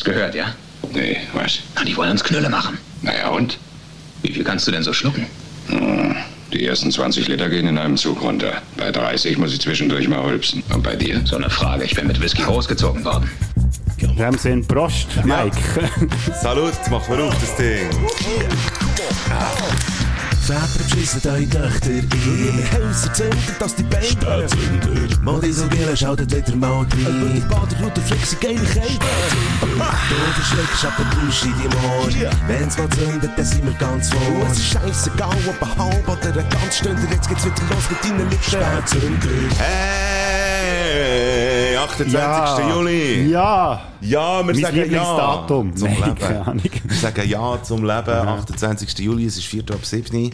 Hast gehört, ja? Nee, was? Na, die wollen uns Knülle machen. Naja, und? Wie viel kannst du denn so schlucken? Hm, Die ersten 20 Liter gehen in einem Zug runter. Bei 30 muss ich zwischendurch mal rülpsen. Und bei dir? So eine Frage. Ich bin mit Whisky großgezogen worden. In dem Sinn, Prost, Mike. Salut, machen wir auf das Ding. Väter beschissen eure Töchter in ihre Häuser zünden, dass die Beine Spätzünder. Modi so Gille schaltet wieder mal rein. Über die Baderroute flexen geile Kälte Du verschreckst ab der Dusche in die Ohr Wenn's mal zündet, dann sind wir ganz vor. Es ist scheissegal, ob ein halb oder ein ganz Stunde Jetzt geht's wieder los mit deinen Lippen. Spätzünder. Hey, 28. Ja. Juli. Ja. Ja, wir Mein sagen ja zum Nein, Leben. Wir sagen ja zum Leben. 28. Juli, es ist 4 ab 7.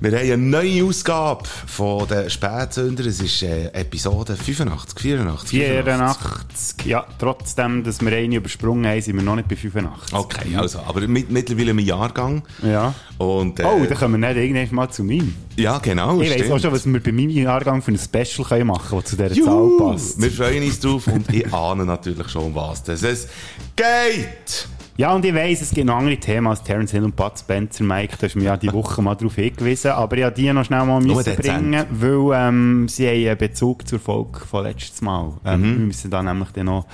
Wir haben eine neue Ausgabe von den Spätsünder. Es ist äh, Episode 85, 84, 84. Ja, trotzdem, dass wir eine übersprungen haben, sind wir noch nicht bei 85. Okay, also, aber mit, mittlerweile im Jahrgang. Ja. Und, äh, Oh, dann kommen wir nicht irgendwann mal zu meinem. ja, genau. Ich stimmt. auch schon, was wir bei meinem Jahrgang für ein Special können machen können, das zu dieser Juhu! Zahl passt. Wir freuen uns drauf und ich ahne natürlich schon, um was das es geht. Ja, und ich weiss, es gibt noch andere Themen als Terence Hill und Bud Spencer, Mike. Da hast du mir ja die Woche mal darauf hingewiesen. Aber ich musste die noch schnell mal müssen bringen, weil ähm, sie haben einen Bezug zur Folge von letztes Mal. Ähm, Mhm. Wir müssen da nämlich dann noch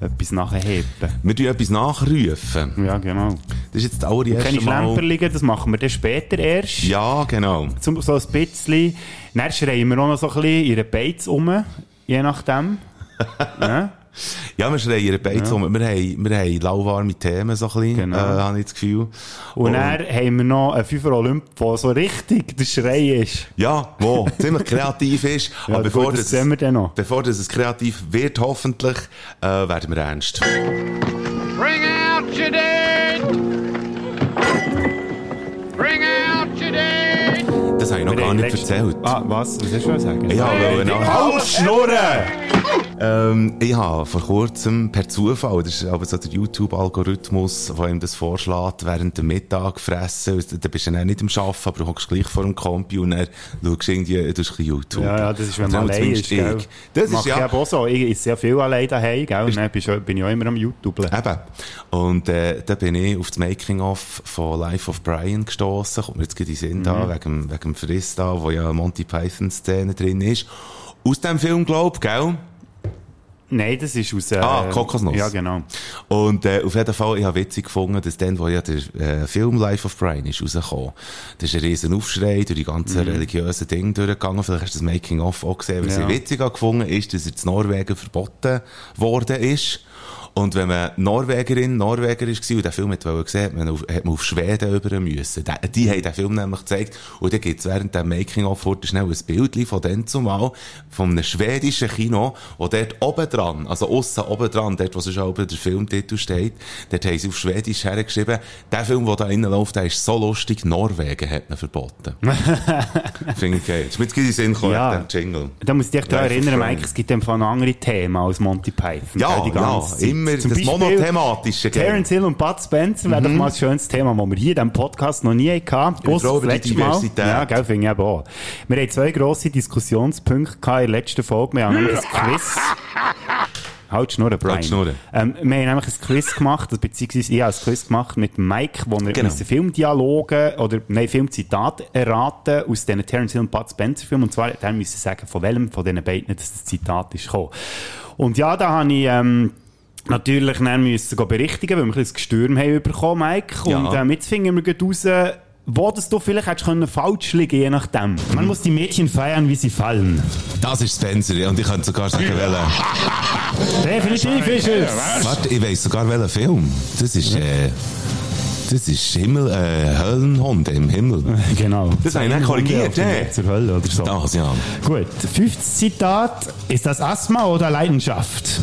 etwas nachheben. Wir tun etwas nachrufen. Ja, genau. Das ist jetzt das allererste Keine Mal. Das machen wir dann später erst. Ja, genau. Zum, so ein bisschen. Dann schreien wir auch noch so ein bisschen ihre Beiz um, je nachdem. ja. Ja, wir schreien ihre Beiz um. Wir haben, wir haben lauwarme Themen, so ein bisschen, Genau. äh, habe ich das Gefühl. Und dann haben wir noch einen Fünfer Olymp, der so richtig der Schrei ist. Ja, wo ziemlich kreativ ist. Ja, aber bevor gut, das sehen wir dann noch. Bevor das es kreativ wird, hoffentlich, äh, werden wir ernst. Bring out your dead! Bring out your dead! Das habe ich noch Wir gar nicht erzählt. Ah, was? Was hast du sagen? Ja, weil Halt, Schnurren! Ähm, ich habe vor kurzem per Zufall, das ist aber so der YouTube-Algorithmus, der ihm das vorschlägt, während dem Mittag fressen. Da bist du dann nicht am Arbeiten, aber du hockst gleich vor dem Computer und dann schaust irgendwie du ein bisschen YouTube. Ja, ja, das ist, wenn Oder man allein ist, gell? ich. Das Mach ist ich ja... eben auch so. Ich esse sehr viel allein daheim, gell? Und dann bin ich, ich auch immer am YouTube. Eben. Und äh, da bin ich auf das Making-of von Life of Brian gestossen. Kommt mir jetzt gerade in den Sinn Mhm. da, wegen, wegen dem Friss da, wo ja Monty Python-Szene drin ist. Aus dem Film, glaub gell? Nein, das ist aus... Äh, Ah, Kokosnuss. Ja, genau. Und äh, auf jeden Fall, ich habe witzig gefunden, dass dann, wo ja der äh, Film Life of Brian ist rausgekommen, da ist ein riesen Aufschrei durch die ganzen Mhm. religiösen Dinge durchgegangen. Vielleicht hast du das Making-of auch gesehen. Was Ja. ich witzig gefunden ist, dass er in Norwegen verboten worden ist. Und wenn man Norwegerin, Norweger ist und den Film hat wollen sehen, hat man auf, hat man auf Schweden über müssen. Die, die haben den Film nämlich gezeigt. Und dann gibt's während dem Making-of heute schnell ein Bild von dann zumal, von einem schwedischen Kino, wo dort oben dran, also aussen oben dran, dort, wo sonst auch oben der Filmtitel steht, dort haben sie auf Schwedisch hergeschrieben, der Film, der da innen läuft, der ist so lustig, Norwegen hat ihn verboten. Finde ich geil. Jetzt mit in den Sinn gekommen, Ja. der Jingle. Da muss ich dich daran erinnern. Mike, es gibt einfach andere Themen als Monty Python. Ja, ja, ganze Zeit. Immer Zum das Beispiel monothematische? Terence Hill und Bud Spencer wäre doch mal ein schönes Thema, das wir hier in diesem Podcast noch nie hatten. Ausser auch über die Mal. Ja, gell, finde ich eben auch. Wir haben zwei grosse Diskussionspunkte gehabt in der letzten Folge. Wir haben nämlich ein Quiz. Halt Schnurren, Brian. Halt Schnurren. Ähm, wir haben nämlich ein Quiz gemacht, also beziehungsweise ich habe ein Quiz gemacht mit Mike, wo er Genau. Filmdialoge oder nein, Filmzitate erraten aus diesen Terence Hill und Bud Spencer Filmen. Und zwar, der müssen sagen, von welchem von diesen beiden das, das Zitat ist gekommen. Und ja, da habe ich, ähm, natürlich dann müssen gehen berichtigen, weil wir ein bisschen Gestürm haben bekommen, Mike. Ja. Und ähm, jetzt finden wir raus, wo das du vielleicht hättest können falsch liegen, je nachdem. Man muss die Mädchen feiern, wie sie fallen. Das ist Spencer, ja, und ich könnte sogar sagen, welcher. Definitiv ist es. Warte, ich weiss sogar welcher Film. Das ist, äh, das ist Himmel, äh, Höllenhunde im Himmel. Genau. Das habe ich nicht korrigiert. Weg Zur Hölle oder so. Das, ja. Gut, fünftes Zitat. Ist das Asthma oder Leidenschaft?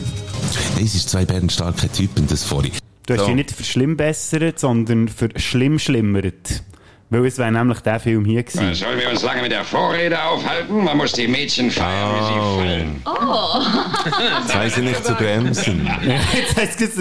Das ist zwei bärenstarke Typen, das vorhin. Du hast So. dich nicht verschlimmbessert, sondern verschlimmschlimmert. Weil es wäre nämlich der Film hier gewesen. Sollen wir uns lange mit der Vorrede aufhalten? Man muss die Mädchen feiern, wie sie fallen. Jetzt weiss ich nicht zu bremsen. Jetzt heißt es.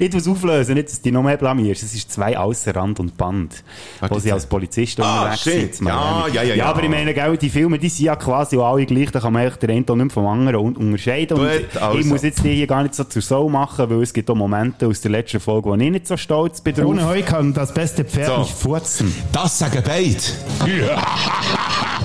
Ich muss auflösen, nicht, dass du dich noch mehr blamierst. Es ist zwei außer Rand und Band, wo Warte, sie als Polizisten Ah, unterwegs shit. sind. in Ja, ja, ja, Ja, ja. aber ich meine, gell, die Filme, die sind ja quasi auch alle gleich, da kann man eigentlich den einen nicht mehr vom anderen un- unterscheiden. Und also. ich muss jetzt die hier gar nicht so zur Sau machen, weil es gibt auch Momente aus der letzten Folge, wo ich nicht so stolz bin drauf. Ohne Heu kann das beste Pferd So. nicht furzen. Das sagen beide.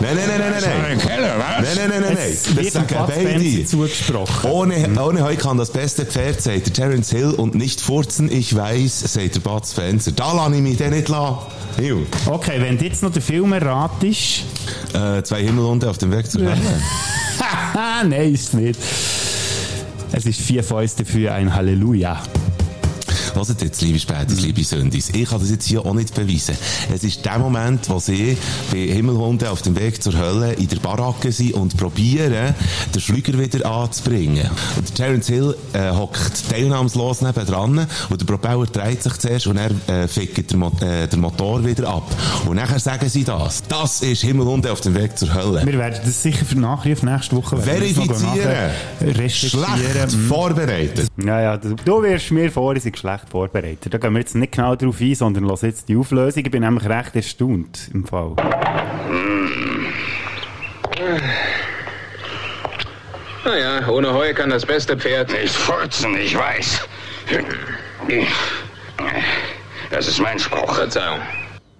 Nein, nein, nein, nein, nein. Keller, was? Nein, nein, nein, nein, nein. Es Das sagen beide. zugesprochen. Ohne, ohne Heu kann das beste Pferd, sagt der Terence Hill, und nicht furzen, ich weiß, sagt der Bud Spencer. Da lasse ich mich dann nicht lassen. Hiu. Okay, wenn du jetzt noch den Film erratest... Äh, zwei Himmelhunde auf dem Weg zur Hölle. Haha, nein, ist nicht. Es ist vier Fäuste für ein Halleluja. Hört jetzt, liebe Spätis, liebe Sündis, ich kann das jetzt hier auch nicht beweisen. Es ist der Moment, wo sie bei Himmelhunden auf dem Weg zur Hölle in der Baracke sind und probieren, den Flüger wieder anzubringen. Und der Terence Hill äh, hockt teilnahmslos nebendran und der Propeller dreht sich zuerst und er äh, fickt der, Mo äh, der Motor wieder ab. Und nachher sagen sie das. Das ist Himmelhunde auf dem Weg zur Hölle. Wir werden das sicher für Nachrief nächste Woche Verifizieren. nachher. Schlecht vorbereitet. Ja, ja, du, wirst mir vor, ich sind schlecht vorbereitet. Da gehen wir jetzt nicht genau drauf ein, sondern lass jetzt die Auflösung. Ich bin nämlich recht erstaunt im Fall. Naja, ohne Heu kann das beste Pferd Nicht furzen, ich weiß. Das ist mein Spruch. Verzeihung.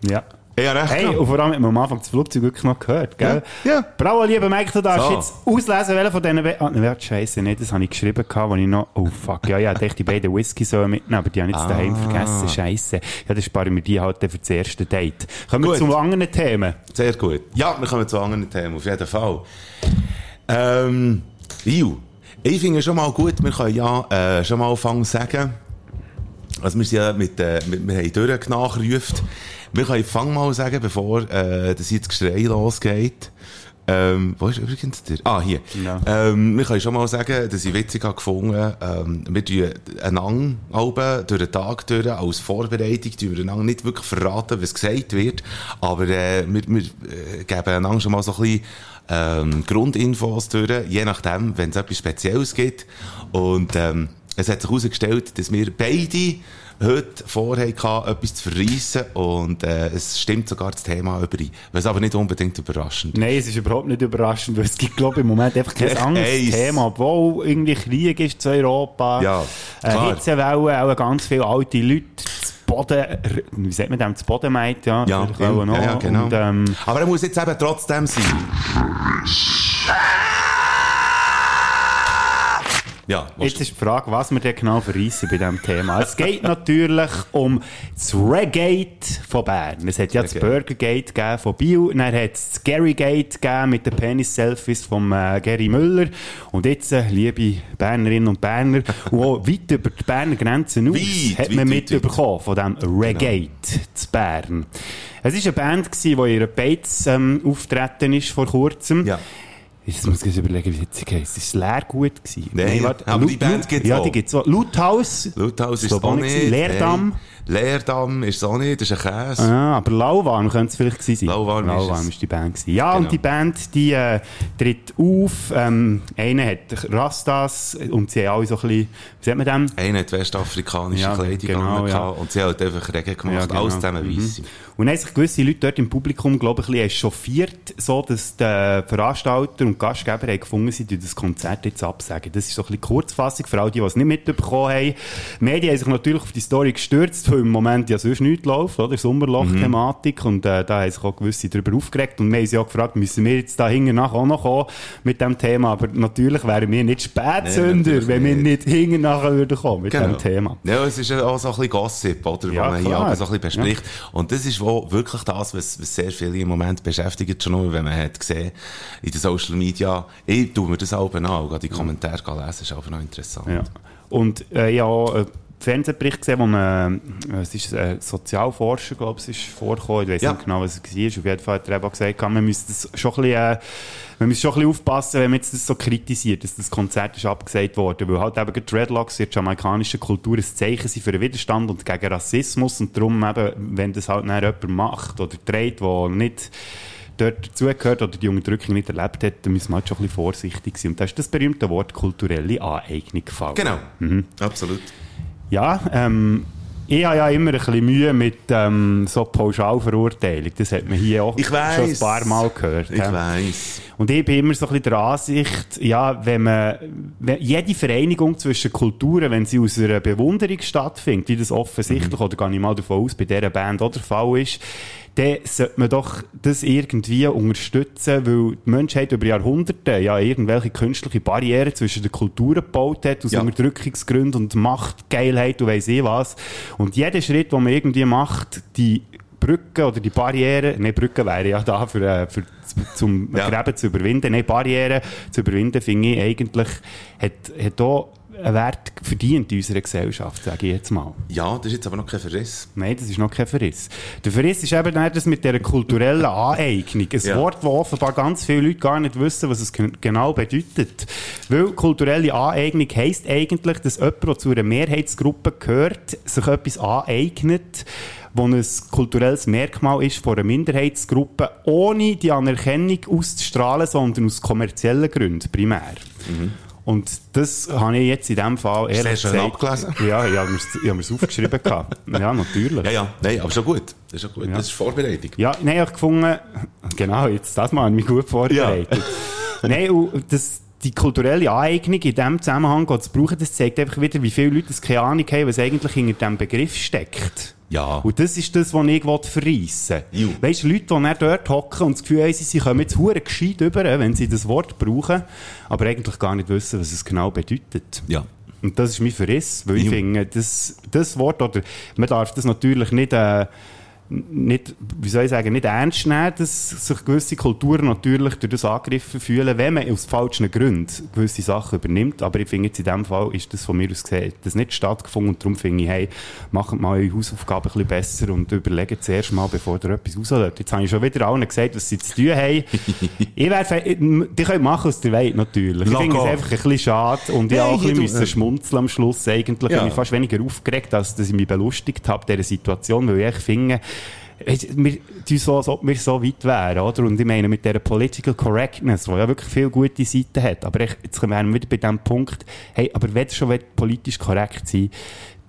Ja. Ja, recht. Hey, und vor allem hat man am Anfang das Flugzeug wirklich noch gehört, gell? Ja, ja. Bravo, lieber Mike, du darfst So. jetzt auslesen, welcher von diesen... Be ah, ne, scheisse nicht, das habe ich geschrieben, wo ich noch... Oh, fuck, ja, ja, ich dachte, die beiden Whisky sollen mitnehmen, aber die habe ich jetzt daheim Ah. vergessen, scheisse. Ja, dann sparen wir die halt für das erste Date. Kommen wir Gut. zu anderen Themen. Sehr gut. Ja, wir kommen zu anderen Themen, auf jeden Fall. Ähm, Iu, ich finde schon mal gut, wir können ja äh, schon mal anfangen zu sagen, also wir sind ja mit, äh, mit wir haben durchgenachgerufen, wir können fang mal sagen, bevor äh, das jetzt Geschrei losgeht, ähm, wo ist übrigens der? Ah, hier. Ja. Ähm, wir können schon mal sagen, dass ich witzig habe gefunden, ähm, wir tun einander Alben durch den Tag durch, als Vorbereitung, tun wir einander nicht wirklich verraten, was gesagt wird, aber äh, wir, wir äh, geben einander schon mal so ein bisschen ähm, Grundinfos durch, je nachdem, wenn es etwas Spezielles gibt. Und ähm, es hat sich herausgestellt, dass wir beide heute vorhaben, etwas zu verreissen und äh, es stimmt sogar das Thema überein. Was aber nicht unbedingt überraschend Nein, es ist überhaupt nicht überraschend, weil es gibt, glaube ich, im Moment einfach kein anderes eins. Thema. Obwohl irgendwie Krieg ist zu Europa. Ja, äh, klar. Hitzewellen, auch ganz viele alte Leute Boden, wie sagt man dem, zu Boden meint, ja. Ja, ja, ja, genau. Und, ähm, Aber er muss jetzt eben trotzdem sein. Ja, Jetzt ist die Frage, was wir denn genau verreissen bei diesem Thema. Es geht natürlich um das Regate von Bern. Es hat ja das. Burgergate gegeben von Biel, dann hat es das Garrygate gegeben mit den Penis-Selfies von äh, Gary Müller. Und jetzt, äh, liebe Bernerinnen und Berner, und auch weit über die Berner Grenzen aus, Weit, hat man mitbekommen von diesem Regate zu Bern. Es war eine Band, gewesen, die in ihrer Bates ähm, auftreten ist vor kurzem. Ja. Jetzt muss ich überlegen, wie es jetzt heisst. Ist es leer gut gewesen? Nein, aber die Band gibt's Ja, auch. die gibt's auch. Lauthaus. Lauthaus ist es auch nicht. Leerdamm. Nein. Leerdamm ist es auch nicht, das ist ein Käse. Ah, aber Lauwarm könnte es vielleicht gewesen sein. Lauwarm ist Lauwarm es. ist die Band gewesen. Ja, Genau. und die Band, die äh, tritt auf. Ähm, einer hat Rastas und sie haben alle so ein bisschen, wie sagt man dem? Einer hat westafrikanische Ja, Kleidung genau, ja. und sie hat einfach Regen gemacht, Ja, genau. alles zusammen weiss. Mhm. Und dann haben sich gewisse Leute dort im Publikum, glaube ich, ein bisschen echauffiert, so dass die Veranstalter und Gastgeber haben gefunden, sie würden das Konzert jetzt absagen. Das ist so ein bisschen die Kurzfassung, für alle, die es nicht mitbekommen haben. Die Medien haben sich natürlich auf die Story gestürzt, weil im Moment ja sonst nichts läuft, oder? Sommerloch-Thematik. Und äh, da haben sich auch gewisse darüber aufgeregt. Und wir haben sie auch gefragt, müssen wir jetzt da hinten nach auch noch kommen mit dem Thema? Aber natürlich wären wir nicht Spätsünder, natürlich wenn wir nicht. nicht hinten nachher würden kommen mit dem Thema. Ja, es ist ja auch so ein bisschen Gossip, oder? Ja, wo man hier klar. aber so ein bisschen bespricht. Und das ist wo wirklich das, was, was sehr viele im Moment beschäftigt, schon nur, wenn man hat gesehen, in den Social Media, ich tue mir das auch an, die Kommentare lesen, ist einfach noch interessant. Ja. Und äh, ja, äh, Fernsehbericht gesehen, wo man, äh, es ist ein Sozialforscher, glaube ich, ist vorgekommen, ich weiß Ja. nicht genau, was es war, auf jeden Fall hat er eben gesagt, man müsste das schon ein bisschen, äh, man muss schon ein bisschen aufpassen, wenn man jetzt das so kritisiert, dass das Konzert ist abgesagt worden, weil halt eben die Dreadlocks in der jamaikanischen Kultur ein Zeichen sind für den Widerstand und gegen Rassismus und darum eben, wenn das halt nachher jemand macht oder dreht, der nicht dort dazugehört oder die Unterdrückung nicht erlebt hat, dann müssen wir halt schon ein bisschen vorsichtig sein. Und da ist das berühmte Wort kulturelle Aneignung gefallen. Genau. Mhm. Absolut. Ja, ähm, ich habe ja immer ein bisschen Mühe mit ähm, so Pauschalverurteilung. Das hat man hier auch Ich schon ein weiss. paar Mal gehört. Ich ja. weiss. Und ich bin immer so ein bisschen der Ansicht, ja, wenn man, wenn jede Vereinigung zwischen Kulturen, wenn sie aus einer Bewunderung stattfindet, wie das offensichtlich, oder gehe ich mal davon aus, bei dieser Band auch der Fall ist, dann sollte man doch das irgendwie unterstützen, weil die Menschheit über Jahrhunderte ja irgendwelche künstliche Barrieren zwischen den Kulturen gebaut hat, aus Ja. Unterdrückungsgründen und Machtgeilheit und weiss ich was. Und jeder Schritt, den man irgendwie macht, die Brücken oder die Barrieren, ne, Brücken wären ja da für, äh, für zum Ja. Gräben zu überwinden, ne, Barrieren zu überwinden, finde ich eigentlich, hat, hat auch einen Wert verdient in unserer Gesellschaft, sage ich jetzt mal. Ja, das ist jetzt aber noch kein Verriss. Nein, das ist noch kein Verriss. Der Verriss ist eben das mit dieser kulturellen Aneignung. Ein Ja. Wort, das offenbar ganz viele Leute gar nicht wissen, was es gen- genau bedeutet. Weil kulturelle Aneignung heisst eigentlich, dass jemand, der zu einer Mehrheitsgruppe gehört, sich etwas aneignet, wo ein kulturelles Merkmal ist von einer Minderheitsgruppe, ohne die Anerkennung auszustrahlen, sondern aus kommerziellen Gründen primär. Und das habe ich jetzt in dem Fall ehrlich Sehr schön abgelesen. Ja, ich habe mir es aufgeschrieben. gehabt. ja, natürlich. Ja, ja. Nein, aber schon gut. Das ist schon gut. Ja. Das ist Vorbereitung. Ja, nein, ich habe gefunden, genau, jetzt das mal, habe ich mich gut vorbereitet. nein, und das, die kulturelle Aneignung in diesem Zusammenhang zu brauchen, das zeigt einfach wieder, wie viele Leute das keine Ahnung haben, was eigentlich hinter diesem Begriff steckt. Ja. Und das ist das, was ich verreissen will. Weißt du, Leute, die dann dort hocken und das Gefühl haben, sie kommen jetzt hure gescheit über, wenn sie das Wort brauchen, aber eigentlich gar nicht wissen, was es genau bedeutet. Ja. Und das ist mein Verriss, weil ich finde, das, das Wort, oder man darf das natürlich nicht, äh, nicht, wie soll ich sagen, nicht ernst nehmen, dass sich gewisse Kulturen natürlich durch das angegriffen fühlen, wenn man aus falschen Gründen gewisse Sachen übernimmt. Aber ich finde jetzt in dem Fall ist das von mir aus gesehen, das nicht stattgefunden und darum finde ich, hey, macht mal eure Hausaufgaben ein bisschen besser und überlegt zuerst mal, bevor ihr etwas rauslässt. Jetzt habe ich schon wieder allen gesagt, was sie zu tun haben. ich wäre, die können machen, was ihr wollt, natürlich. Ich finde es einfach ein bisschen schade und ich Hey, habe auch ein bisschen schmunzeln am Schluss eigentlich. Ja. Ich bin fast weniger aufgeregt, als dass ich mich belustigt habe, dieser Situation, weil ich finde, wir so, als ob wir so weit wären, oder? Und ich meine, mit dieser Political Correctness, die ja wirklich viele gute Seiten hat, aber echt, jetzt wären wir wieder bei dem Punkt, hey, aber wenn ihr schon politisch korrekt sein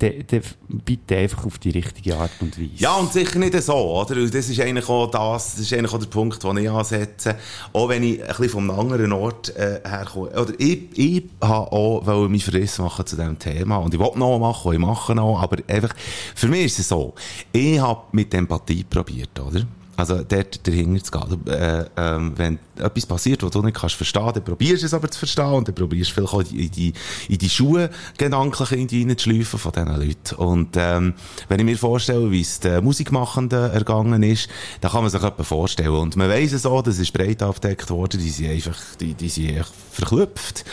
dann, bitte einfach auf die richtige Art und Weise. Ja, und sicher nicht so, oder? Und Das ist eigentlich auch das, das ist eigentlich auch der Punkt, den ich ansetze. Auch wenn ich ein bisschen vom anderen Ort äh, herkomme. Oder ich, ich habe auch wollte mich Verriss machen zu diesem Thema. Und ich will noch machen, ich mache noch. Aber einfach, für mich ist es so, ich habe mit Empathie probiert, oder? Also dort dahinter zu gehen. Äh, ähm, wenn etwas passiert, was du nicht kannst verstehen, dann probierst du es aber zu verstehen und dann probierst du vielleicht auch in die, in die Schuhe gedanklich in die reinzuschleifen von diesen Leuten. Und ähm, wenn ich mir vorstelle, wie es den Musikmachenden ergangen ist, dann kann man sich etwa vorstellen. Und man weiss es auch, das ist breit abgedeckt worden, die sind einfach, die, die sind echt verklüpft.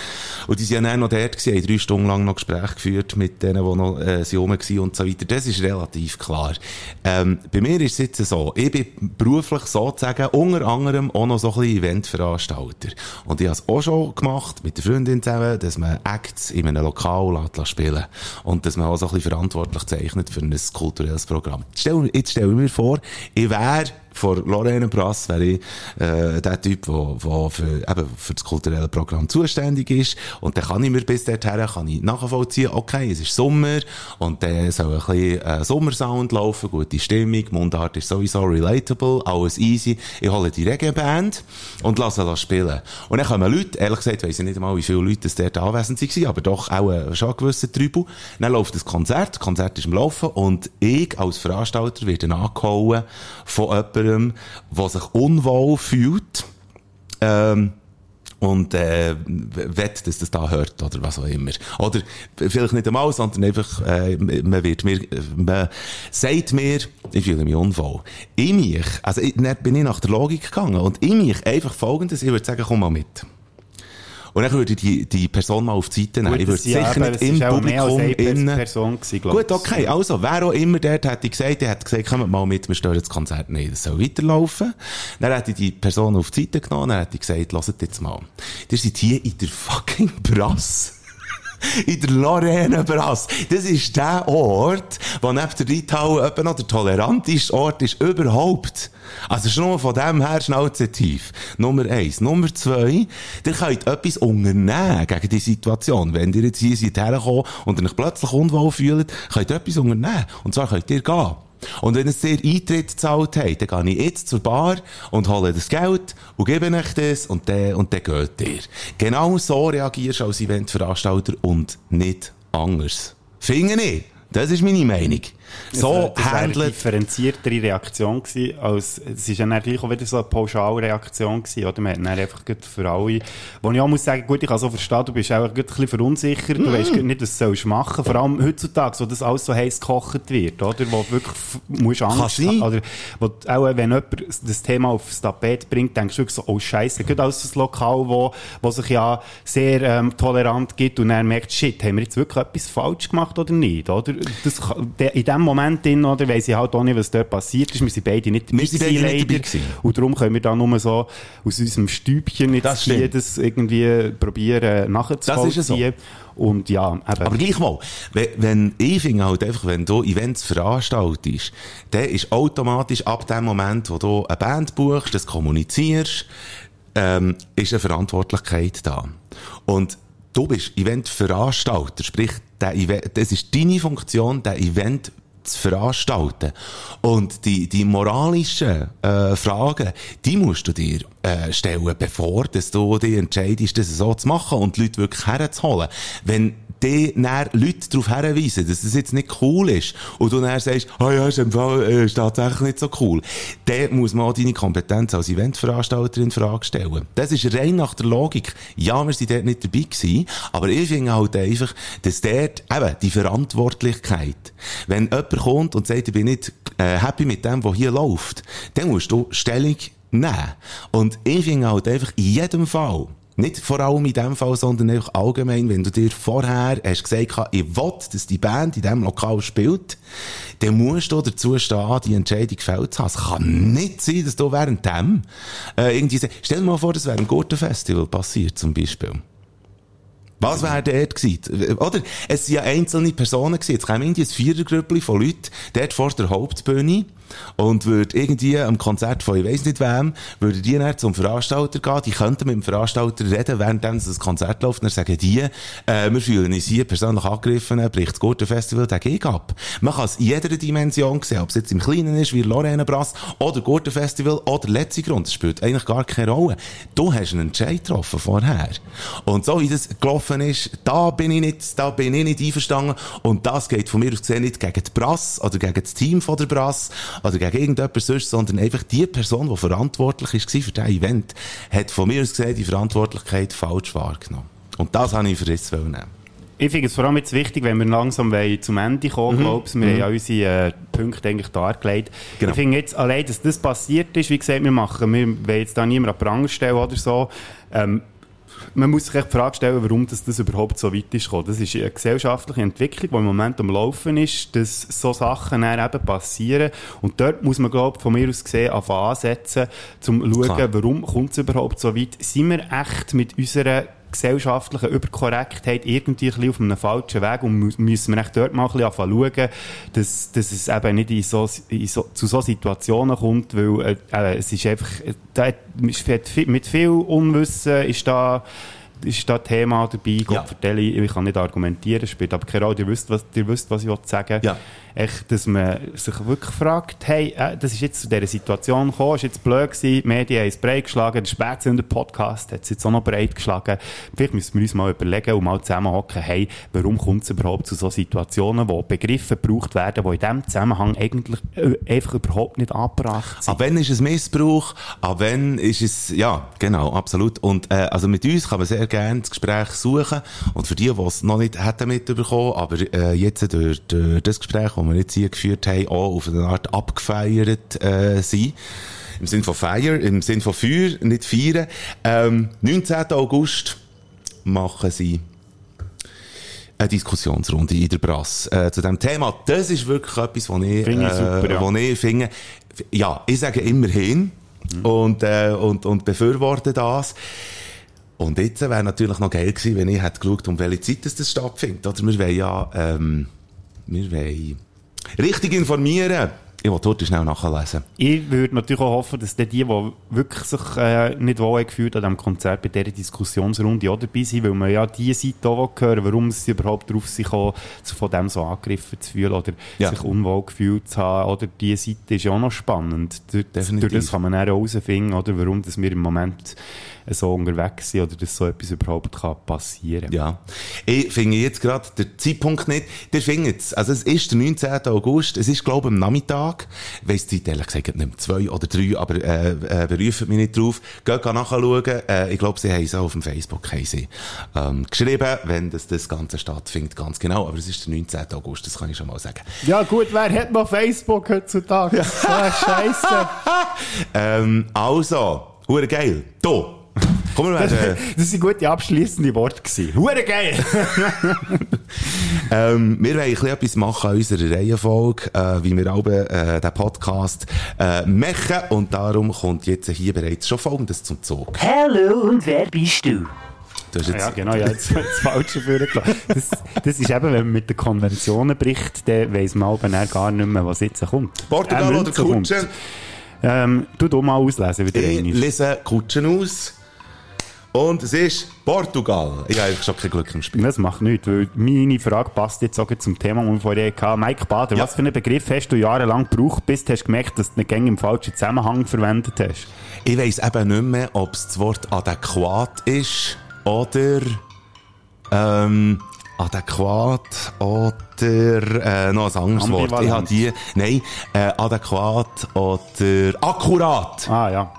Und die sind dann noch dort gewesen, haben drei Stunden lang noch Gespräche geführt mit denen, die noch äh, sind rum waren und so weiter. Das ist relativ klar. Ähm, bei mir ist es jetzt so, ich bin beruflich sozusagen unter anderem auch noch so ein bisschen Eventveranstalter. Und ich habe es auch schon gemacht, mit der Freundin zusammen, dass man Acts in einem Lokal lässt, lässt spielen Und dass man auch so ein bisschen verantwortlich zeichnet für ein kulturelles Programm. Jetzt stell ich mir vor, ich wäre vor Lorraine Brass wäre ich äh, der Typ, der, für, eben für das kulturelle Programm zuständig ist. Und dann kann ich mir bis dorthin kann ich nachvollziehen, okay, es ist Sommer und dann soll ein bisschen äh, Sommersound laufen, gute Stimmung, Mundart ist sowieso relatable, alles easy. Ich hole die Reggae-Band und lasse sie spielen. Und dann kommen Leute, ehrlich gesagt weiss ich nicht einmal, wie viele Leute das dort anwesend waren, aber doch auch äh, schon ein gewisser Tribut. Dann läuft das Konzert, das Konzert ist am Laufen und ich als Veranstalter werde angehauen von jemandem, der sich unwohl fühlt. Ähm, und äh, wett, dass das da hört oder was auch immer. Oder vielleicht nicht einmal, sondern einfach, äh, man wird mir, man sagt mir, ich fühle mich unwohl. In mich, also ich, bin ich nach der Logik gegangen und in mich einfach folgendes, ich würde sagen, komm mal mit. Und dann würde ich die, die Person mal auf die Seite nehmen. Gut, ich würde ja, sicher nicht im Publikum innen... Person gewesen, Gut, okay. Also, wer auch immer dort hätte gesagt, der hat gesagt, kommt mal mit, wir stören das Konzert nicht. Das soll weiterlaufen. Dann hätte ich die Person auf die Seite genommen, dann hätte ich gesagt, hört jetzt mal. Ihr seid hier in der fucking Brass. In der Lorraine Brass. Das ist der Ort, wo neben der Reithalle etwa noch der toleranteste Ort ist überhaupt. Also schon nur von dem her schnauze tief. Nummer eins. Nummer zwei, ihr könnt etwas unternehmen gegen die Situation. Wenn ihr jetzt hier seid hergekommen und euch plötzlich unwohl fühlt, könnt ihr etwas unternehmen. Und zwar könnt ihr gehen. Und wenn es dir Eintritt gezahlt hat, dann gehe ich jetzt zur Bar und hole das Geld und gebe euch das und dann, und dann geht ihr. Genau so reagierst du als Eventveranstalter und nicht anders. Finde ich. Das ist meine Meinung. So das wäre eine handelt differenziertere Reaktion gewesen, als, es ist ja dann gleich auch wieder so eine Pauschalreaktion gewesen, oder? Man hat dann einfach für alle, wo ich auch muss sagen, gut, ich kann so verstehen, du bist auch ein bisschen verunsichert, du weißt nicht, was du sollst machen, vor allem heutzutage, wo das alles so heiß gekocht wird, oder? Wo wirklich musst Angst haben, oder, wo auch, wenn jemand das Thema aufs Tapet bringt, denkst du wirklich so, oh Scheiße, gut aus das Lokal, wo, wo sich ja sehr, ähm, tolerant gibt und dann merkt, shit, haben wir jetzt wirklich etwas falsch gemacht oder nicht, oder? Das, in dem Moment drin, oder, weiss ich halt auch nicht, was dort passiert ist, wir sind beide nicht Wir sind beide gewesen, nicht dabei gewesen. Und darum können wir da nur so aus unserem Stübchen jetzt das irgendwie probieren nachzuvollziehen. Das ist ja Und ja, eben. Aber gleich mal, wenn, wenn ich finde halt einfach, wenn du Events veranstaltest, dann ist automatisch ab dem Moment, wo du eine Band buchst, das kommunizierst, ähm, ist eine Verantwortlichkeit da. Und du bist Eventveranstalter, sprich, der Event, das ist deine Funktion, der Event zu veranstalten. Und die, die moralischen äh, Fragen, die musst du dir äh, stellen, bevor dass du dich entscheidest, das so zu machen und die Leute wirklich herzuholen. Wenn die dann Leute darauf hinweisen, dass das jetzt nicht cool ist, und du dann sagst, ah ja, ist, im Fall, äh, ist tatsächlich nicht so cool, dann muss man auch deine Kompetenz als Eventveranstalter in Frage stellen. Das ist rein nach der Logik. Ja, wir sind dort nicht dabei gewesen, aber ich finde halt einfach, dass dort eben die Verantwortlichkeit, wenn jemand kommt und sagt, ich bin nicht äh, happy mit dem, was hier läuft, dann musst du Stellung nehmen. Und ich finde halt einfach in jedem Fall, nicht vor allem in dem Fall, sondern einfach allgemein, wenn du dir vorher hast gesagt hast, ich will, dass die Band in diesem Lokal spielt, dann musst du dazu stehen, die Entscheidung gefällt zu haben. Es kann nicht sein, dass du während dem äh, irgendwie stell dir mal vor, das wäre ein Gurtenfestival passiert, zum Beispiel. Was wäre dort gewesen? Oder? Es sind ja einzelne Personen gewesen. Jetzt käme irgendwie ein Vierergrüppli von Leuten dort vor der Hauptbühne und würde irgendwie am Konzert von ich weiss nicht wem, würde die dann zum Veranstalter gehen, die könnten mit dem Veranstalter reden, während das Konzert läuft, und dann sagen die, äh, wir fühlen uns hier persönlich angegriffen, bricht das Gurtenfestival den Gig ab. Man kann es in jeder Dimension sehen, ob es jetzt im Kleinen ist, wie Lorraine Brass, oder Gurtenfestival, oder letzte Grund, das spielt eigentlich gar keine Rolle. Du hast einen Entscheid getroffen vorher. Und so wie das gelaufen ist, da bin ich nicht, da bin ich nicht einverstanden, und das geht von mir aus gesehen nicht gegen die Brass, oder gegen das Team von der Brass, oder gegen irgendjemand sonst, sondern einfach die Person, die verantwortlich war für dieses Event, hat von mir aus gesehen die Verantwortlichkeit falsch wahrgenommen. Und das habe ich für jetzt nehmen. Ich finde es vor allem jetzt wichtig, wenn wir langsam zum Ende kommen, Mhm. glaubst wir haben ja unsere äh, Punkte eigentlich dargelegt. Genau. Ich finde jetzt allein, dass das passiert ist, wie gesagt, wir machen, wir wollen jetzt da niemand an den Pranger stellen oder so, ähm, man muss sich echt die Frage stellen, warum das, das überhaupt so weit ist gekommen. Das ist eine gesellschaftliche Entwicklung, die im Moment am Laufen ist, dass so Sachen dann eben passieren. Und dort muss man, glaube ich, von mir aus gesehen anfangen ansetzen, um zu schauen, Klar. warum kommt es überhaupt so weit? Sind wir echt mit unserer gesellschaftlichen Überkorrektheit irgendwie ein auf einem falschen Weg und müssen wir echt dort mal ein bisschen schauen, dass, dass es eben nicht in so, in so, zu so Situationen kommt, weil äh, äh, es ist einfach, äh, da mit viel- Unwissen ist da ist da Thema dabei, Gott Ja. vertelle ich, ich kann nicht argumentieren, spielt aber keine Rolle, ihr wisst, was, ihr wisst, was ich sagen Ja. Echt, dass man sich wirklich fragt, hey, äh, das ist jetzt zu dieser Situation gekommen, ist jetzt blöd gewesen, die Medien haben es breit geschlagen, der Spätzünder Podcast hat es jetzt auch noch breit geschlagen. Vielleicht müssen wir uns mal überlegen und mal zusammenhocken, hey, warum kommt es überhaupt zu so Situationen, wo Begriffe gebraucht werden, die in diesem Zusammenhang eigentlich äh, einfach überhaupt nicht angebracht sind. Ab wann ist es Missbrauch? Ab wann ist es, ja, genau, absolut. Und, äh, also mit uns kann man sehr gerne das Gespräch suchen. Und für die, die es noch nicht hätten mitbekommen, aber, äh, jetzt durch, durch das Gespräch, das wir jetzt hier geführt haben, auch auf eine Art abgefeiert, äh, sein. Im Sinn von Feier, im Sinn von Feuer, nicht feiern. Ähm, 19. August, machen sie eine Diskussionsrunde in der Brass äh, zu diesem Thema. Das ist wirklich etwas, was ich, Finde ich super, ja. wo ich finde, ja, ich sage immerhin und, äh, und, und befürworte das. Und jetzt wäre natürlich noch geil gewesen, wenn ich hätte geschaut, um welche Zeit das stattfindet. Oder wir wollen ja, ähm, wir wollen richtig informieren. Ich will dort schnell nachlesen. Ich würde natürlich auch hoffen, dass die, die wirklich sich äh, nicht wohl gefühlt an diesem Konzert bei dieser Diskussionsrunde auch dabei sind, weil man ja die Seite auch hören warum sie überhaupt gekommen, sich von dem so angegriffen zu fühlen oder Ja. sich unwohl gefühlt zu haben. Oder die Seite ist ja auch noch spannend. Durch, durch das kann man dann herausfinden, oder warum dass wir im Moment so unterwegs sind oder dass so etwas überhaupt kann passieren Ja. Ich finde jetzt gerade den Zeitpunkt nicht. Der findet es. Also es ist der 19. August. Es ist, glaube ich, am Nachmittag. Ich weiss die ehrlich gesagt nicht mehr. Zwei oder drei, aber äh, äh, berufen mich nicht drauf. Geht nachschauen. Äh, ich glaube, sie haben es auch auf dem Facebook haben sie, ähm, geschrieben, wenn das, das Ganze stattfindet. Ganz genau. Aber es ist der 19. August, das kann ich schon mal sagen. Ja gut, wer hat noch Facebook heutzutage? So eine Scheisse. Ähm, also, hure geil. Da. Komm, wir werden... Das sind gute abschließende Worte gewesen. Hure geil! Ähm, wir wollen ein bisschen etwas machen an unserer Reihenfolge, äh, wie wir alle äh, den Podcast äh, machen. Und darum kommt jetzt hier bereits schon Folgendes zum Zug. Hallo und wer bist du? Du hast jetzt, Ja, genau, ja, jetzt das Falsche vorgelassen. Das, das ist eben, wenn man mit den Konventionen bricht, dann weiss man aber dann gar nicht mehr, was jetzt kommt. Portugal Äh, oder. Kutschen? Ähm, du du mal auslesen, wieder Ich einmal. lese Kutschen aus. Und es ist Portugal. Ich habe schon kein Glück im Spiel. Das macht nichts, weil meine Frage passt jetzt auch zum Thema, das wir vorher hatten. Mike Bader, Ja. was für einen Begriff hast du jahrelang gebraucht, bis du hast gemerkt, dass du gängig im falschen Zusammenhang verwendet hast? Ich weiss eben nicht mehr, ob es das Wort adäquat ist oder ähm, adäquat oder äh, noch ein anderes Wort. Ich habe die, nein, äh, adäquat oder akkurat. Ah, ja.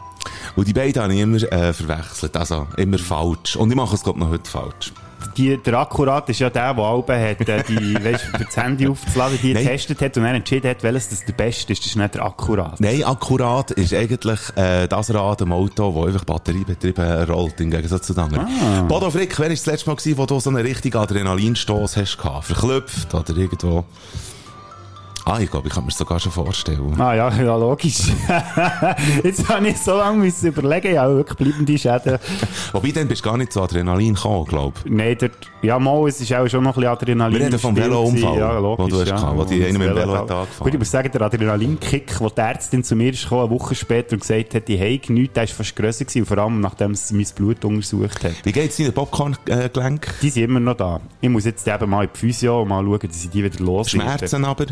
Und die beiden habe ich immer äh, verwechselt, also immer falsch. Und ich mache es, glaube noch heute falsch. Die, der Akkurat ist ja der, der Alben hat, äh, die, weißt, für das Handy aufzuladen, die Nein. getestet hat und dann entschieden hat, welches das der beste ist. Das ist nicht der Akkurat. Nein, akkurat ist eigentlich äh, das Rad im Auto, das einfach batteriebetrieben rollt, im Gegensatz zu den anderen. Ah. Bodo Frick, wann war das letzte Mal, gewesen, wo du so einen richtigen Adrenalinstoß hast? Verklüpft oder irgendwo? Ah, ich glaube, ich kann mir das sogar schon vorstellen. Ah ja, ja, logisch. Jetzt habe ich so lange müssen überlegen, ja, wirklich bleibende Schäden. Wobei, dann bist du gar nicht zu Adrenalin gekommen, glaube ich. Nein, dort, ja, mal, es ist auch schon noch ein bisschen Adrenalin. Wir reden vom Velounfall, ja, logisch, wo du hast ja. gehabt, wo die einen mit dem Velo angefahren. Gut, ich muss sagen, der Adrenalinkick, wo die Ärztin zu mir ist gekommen, eine Woche später und gesagt hat, die habe nichts, der war fast grösser gewesen, vor allem nachdem sie mein Blut untersucht hat. Wie geht's deinen Popcorn-Gelenk? Die sind immer noch da. Ich muss jetzt eben mal in die Physio und mal schauen, dass ich die wieder los Schmerzen aber?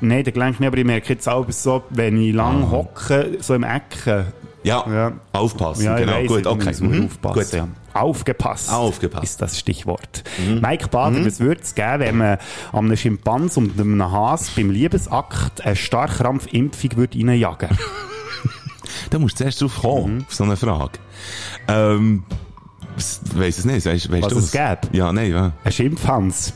Nein, der Gelenk nicht, aber ich merke jetzt auch so, wenn ich lang hocke, so im Ecken. Ja, Ja. aufpassen, Ja, genau. weiss, Gut, okay. Mhm. aufpassen. Gut. Ja. Aufgepasst. Aufgepasst. Ist das Stichwort. Mike Bader, was würde es geben, wenn man an einem Schimpans und einem Has beim Liebesakt eine Starkrampfimpfung würde reinjagen würde? Da musst du zuerst drauf kommen, Mhm. auf so eine Frage. Ähm, weiss es nicht, weißt, weißt Was du es gäbe? Ja, nein, ja. Ein Schimpfhans?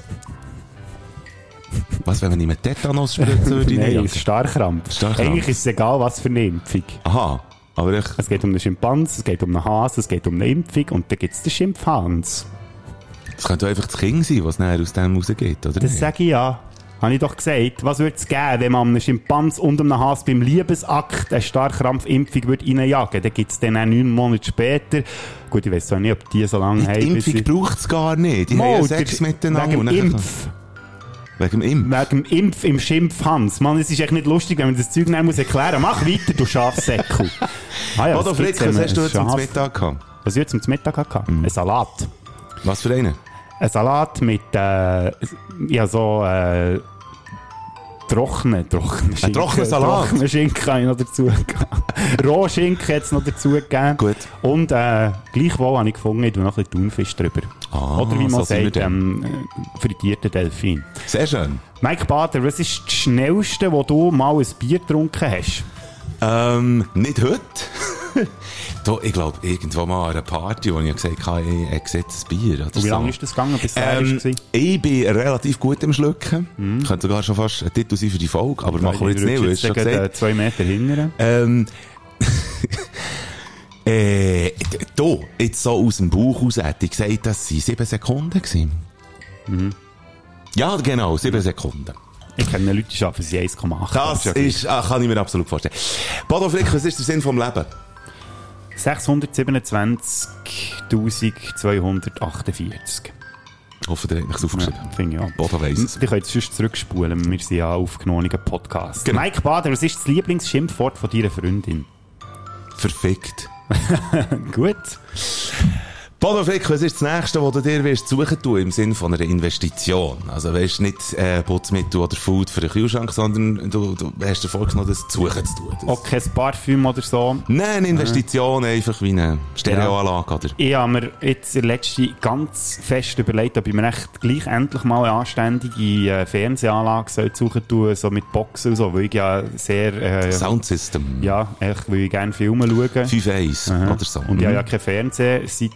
Was, wenn man ihm mit Tetanus spritzen würde? Nein, ein Starkrampf. Starkrampf. Eigentlich ist es egal, was für eine Impfung. Aha, aber ich... Es geht um einen Schimpans, es geht um einen Has, es geht um eine Impfung und dann gibt es den Schimpfhans. Das könnte doch einfach das Kind sein, was nachher aus dem rausgeht, oder Das nicht? sage ich ja. Habe ich doch gesagt. Was würde es geben, wenn man einem Schimpans und einem Has beim Liebesakt eine Starkrampfimpfung würde reinjagen würde? Dann gibt es dann auch neun Monate später. Gut, ich weiß zwar nicht, ob die so lange Die haben. bis Impfung braucht es gar nicht. Die Mal, haben ja Sex der- miteinander. Wegen Impf. Wegen dem Impf. Wegen dem Impf im Schimpfhans. Mann, es ist echt nicht lustig, wenn man das Zeug nicht muss erklären. Mach weiter, du Schafsäckel. ah, ja, Bodo was Frick, was hast du jetzt zum Mittag gehabt? Was ich zum Mittag hatte? Ein Salat. Was für einen? Ein Salat mit, äh, ja, so, äh, trockenen, trockenen Schinken. trockenen Salat? Trockenen Schinken habe ich noch dazu. Rohschinken hat es noch dazu gegeben. Gut. Und, äh, gleichwohl habe ich gefunden, ich tue noch ein bisschen Thunfisch drüber. Ah, Oder wie man so sagt, ähm, äh, frittierter Delfin. Sehr schön. Mike Bader, was ist das Schnellste, wo du mal ein Bier getrunken hast? Ähm, nicht heute. da, ich glaube, irgendwo mal an einer Party, wo ich gesagt habe, ich, ich setze ein Bier. Oder wie so. lange ist das gegangen, bis Ähm, war? ich bin relativ gut im Schlucken. Könnte sogar schon fast ein Titel sein für die Folge, aber machen wir jetzt nicht, jetzt schon gesagt. äh, zwei Meter hinten. Ähm, äh, Du, jetzt so aus dem Bauch raus, hätte ich gesagt, das waren sieben Sekunden. Gewesen. Ja, genau, sieben Sekunden. Ich kenne Leute, die schaffen sie 1,8. Das ist, ah, kann ich mir absolut vorstellen. Bodo Frick, was ist der Sinn vom Leben? 627.248. Ich hoffe, der hat nichts aufgeschrieben. Ja, finde ich auch. Bodo weiss es. Die können jetzt sonst zurückspulen, wir sind ja aufgenommen Podcast. Genau. Mike Bader, was ist das Lieblingsschimpfwort von deiner Freundin? Verfickt. Gut. Bodo Frick, was ist das Nächste, was du dir wirst suchen tun im Sinne von einer Investition? Also, weißt nicht äh, Putzmittel oder Food für den Kühlschrank, sondern du, du hast dir vorgenommen, das zu suchen zu tun. Das- Auch kein Parfüm oder so. Nein, eine Investition einfach wie eine Stereoanlage, oder? Ich habe mir jetzt in letzter ganz fest überlegt, ob ich mir echt gleich endlich mal eine anständige äh, Fernsehanlage soll suchen tue, so mit Boxen und so, weil ich ja sehr, äh, Soundsystem. ja, echt, weil ich gerne Filme schaue. 5-1 Aha. oder so. Und ich habe Mhm. ja kein Fernsehen, seit,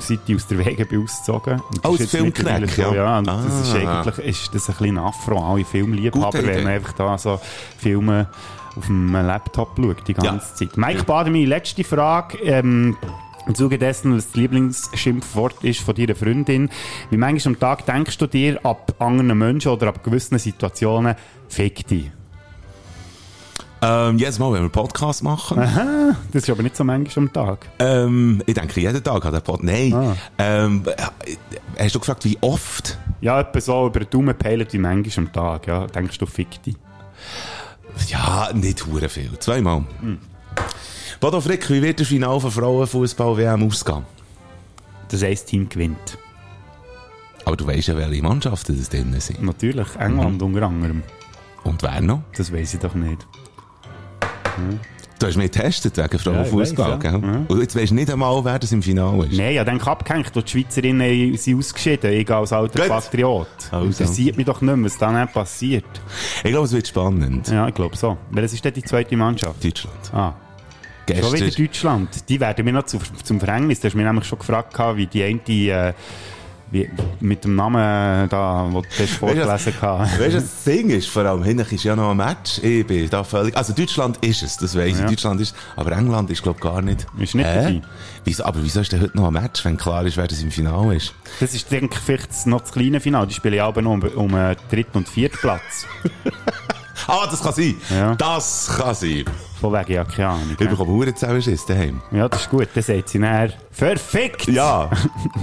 seit ich aus der Wege ausgezogen. Das Oh, Filmkneck, so, ja. ja. Und das ist Ah. eigentlich ist das ein bisschen Afro, alle Filmliebhaber, wenn man einfach da so Filme auf dem Laptop schaut, die ganze Ja. Zeit. Mike Bader, meine letzte Frage, ähm, im Zuge dessen, was das Lieblingsschimpfwort ist von deiner Freundin. Wie manchmal am Tag denkst du dir ab anderen Menschen oder ab gewissen Situationen, fick dich? Ähm, jedes Mal, wenn wir einen Podcast machen, Das ist aber nicht so manchmal am Tag. ähm, ich denke jeden Tag an den Podcast. Nein. Ah. Ähm, hast du gefragt, wie oft? Ja, etwa so über den Daumen peilen wie manchmal am Tag. Ja, denkst du, fick dich? Ja, nicht hure viel. Zweimal. Bodo Frick, wie wird das Finale von Frauenfußball-WM ausgehen? Das ein Team gewinnt. Aber du weißt ja, welche Mannschaften das drin sind. Natürlich, England unter anderem. Und wer noch? Das weiß ich doch nicht. Du hast mich getestet wegen Frauenfußball, Ja, ich weiss, ja. gell? Mhm. Und jetzt weisst du nicht einmal, wer das im Finale ist. Nein, ja, dann abgehängt, wo die Schweizerinnen sind ausgeschieden, ich als alter Gut. Patriot. Also. Interessiert mich doch nicht mehr, was dann nicht passiert. Ich glaube, es wird spannend. Ja, ich glaube so. Welches ist denn die zweite Mannschaft? Deutschland. Ah, schon wieder Gestern. Deutschland. Die werden mir noch zu, zum Verhängnis. Du hast mich nämlich schon gefragt, gehabt, wie die eine, äh, wie, mit dem Namen äh, da, wo du hast vorgelesen hast. Weißt du, das Ding ist, vor allem hinten ist ja noch ein Match. Ich bin da völlig, also Deutschland ist es, das weiss Ja. ich. Deutschland ist, aber England ist, glaube ich, gar nicht. Ist nicht dabei. Wieso, aber wieso ist denn heute noch ein Match, wenn klar ist, wer das im Finale ist? Das ist, denke ich, vielleicht noch das kleine Finale. Die spielen ja aber noch um, um den dritten und vierten Platz. Ah, das kann sein. Ja. Das kann sein. Von wegen, ja, keine Ahnung. Ich bekomme Uhren Zusammenschiss daheim. ja das ist gut. Dann sagt sie nachher, verfickt! Ja,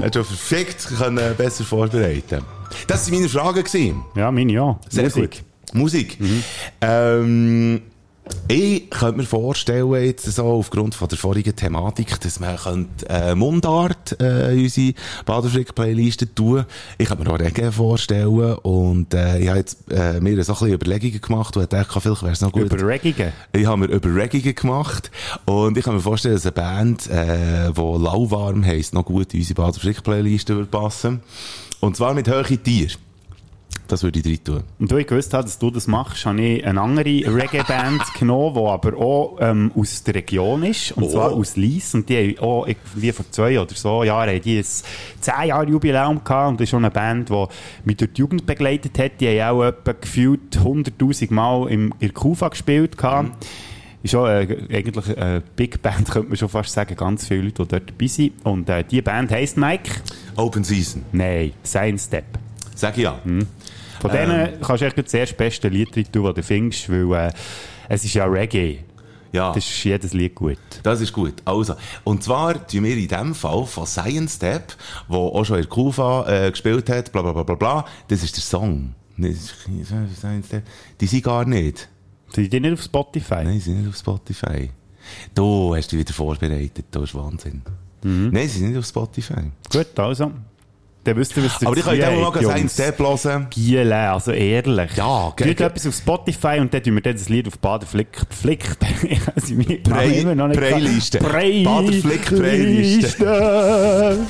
hat schon perfekt können besser vorbereiten. Das waren meine Fragen. Gewesen. Ja, meine ja. Sehr Musik. gut. Musik. Ähm, ich könnte mir vorstellen, jetzt so aufgrund von der vorigen Thematik, dass man könnte, äh, Mundart äh, unsere Baderfrick-Playliste tun Ich könnte mir auch Reggae vorstellen und äh, ich habe jetzt äh, mir so ein bisschen Überlegungen gemacht und dachte, vielleicht wäre es noch gut. Überregungen. Ich habe mir Überregungen gemacht und ich kann mir vorstellen, dass eine Band, äh, die Lauwarm heisst, noch gut in unsere Baderfrick-Playliste würde passen. Und zwar mit Höche Tier. Das würde ich drin tun. Und da ich gewusst habe, dass du das machst, habe ich eine andere Reggae-Band genommen, die aber auch ähm, aus der Region ist. Und Oh. zwar aus Lies. Und die haben auch irgendwie vor zwei oder so Jahren haben die ein 10 Jahre Jubiläum gehabt. Und das ist schon eine Band, die mich durch die Jugend begleitet hat. Die haben auch etwa gefühlt 100.000 Mal im, in der Kufa gespielt gehabt. Ist auch äh, eigentlich eine Big Band, könnte man schon fast sagen. Ganz viele Leute, die dort dabei sind. Und äh, die Band heisst Mike? Open Season. Nein, Science Step. Sag ich ja. Von denen kannst du echt das erste beste Lied drin tun, das du findest, weil äh, es ist ja Reggae. Ja, Das ist jedes Lied gut. das ist gut. Also, und zwar tun wir in dem Fall von Science Step, wo auch schon in der Kufa äh, gespielt hat, bla bla bla bla bla, das ist der Song. Das ist- Science Step. Die sind gar nicht. Sind die nicht auf Spotify? Nein, sie sind nicht auf Spotify. Du hast dich wieder vorbereitet, das ist Wahnsinn. Mhm. Nein, sie sind nicht auf Spotify. Gut, also. Dann ihr, was ihr Aber ich kann tun auch mal Jungs. Step hören. Giele, also ehrlich. Ja, ge- Tut etwas auf Spotify und dann tun wir dann das Lied auf Baderflick. Flick. also mir Prey- immer noch nicht Preiliste. Prey- Baderflick Preiliste. Liste.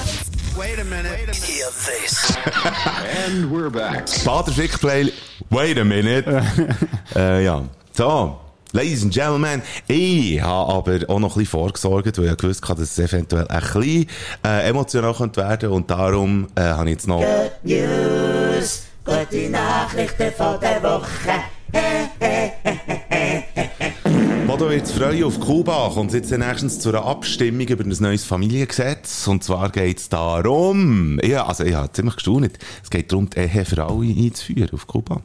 And we're back. Baderfick Play. Wait a minute. äh, ja. So. Ladies and Gentlemen, ich habe aber auch noch ein bisschen vorgesorgt, weil ich gewusst habe, dass es eventuell ein bisschen äh, emotional könnte werden und darum äh, habe ich jetzt noch... News, gute Nachrichten von der Woche. Wird es freuen auf Kuba. Kommt jetzt nächstens zu einer Abstimmung über ein neues Familiengesetz. Und zwar geht es darum, ja, also ich habe ziemlich gestaunt, es geht darum, die Ehe für alle einzuführen auf Kuba.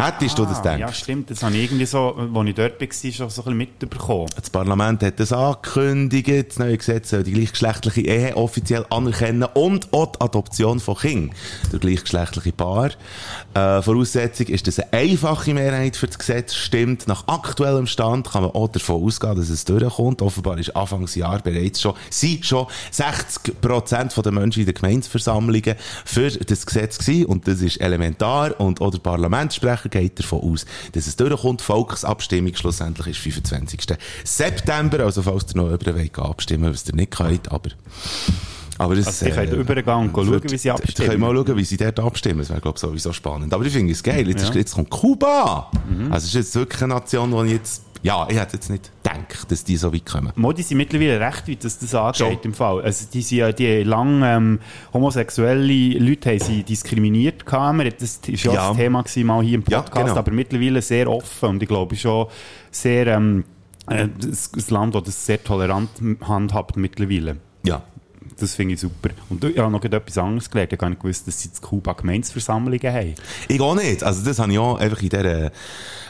Hättest du das Ah, gedacht? Ja, stimmt. Das habe ich irgendwie so, als ich dort war, schon so ein bisschen mitbekommen. Das Parlament hat das angekündigt. Das neue Gesetz soll die gleichgeschlechtliche Ehe offiziell anerkennen und auch die Adoption von Kindern durch gleichgeschlechtliche Paar. Äh, Voraussetzung ist, dass eine einfache Mehrheit für das Gesetz stimmt. Nach aktuellem Stand kann man auch davon ausgehen, dass es durchkommt. Offenbar ist Anfangsjahr bereits schon, sind schon 60% der Menschen in den Gemeinsversammlungen für das Gesetz gewesen. Und das ist elementar. Und auch der Parlamentssprecher geht davon aus, dass es durchkommt. Volksabstimmung schlussendlich ist 25. September. Also, falls ihr noch über den Weg abstimmen was ihr nicht könnt, aber, aber das, Also, die können übergehen und schauen, wie sie Die können abstimmen. mal schauen, wie sie dort abstimmen. Das wäre, glaube ich, sowieso spannend. Aber ich finde es geil. Jetzt, ist, jetzt kommt Kuba. Mhm. Also, es ist jetzt wirklich eine Nation, die ich jetzt, ja, ich hätte jetzt nicht gedacht, dass die so weit kommen. Modi sind mittlerweile recht weit, dass das angeht im Fall. Also die sind ja, die lang ähm, homosexuelle Leute haben sie diskriminiert gehabt. Das ist ja, Ja. das Thema gewesen, mal hier im Ja, Podcast, genau. aber mittlerweile sehr offen und ich glaube schon sehr ähm, äh, das, das Land, das das sehr tolerant handhabt mittlerweile. Ja. Das finde ich super. Und ich habe noch etwas anderes gelernt. Ich habe gar nicht gewusst, dass sie in Kuba Gemeinsversammlungen haben. Ich auch nicht. Also, das habe ich auch einfach in dieser,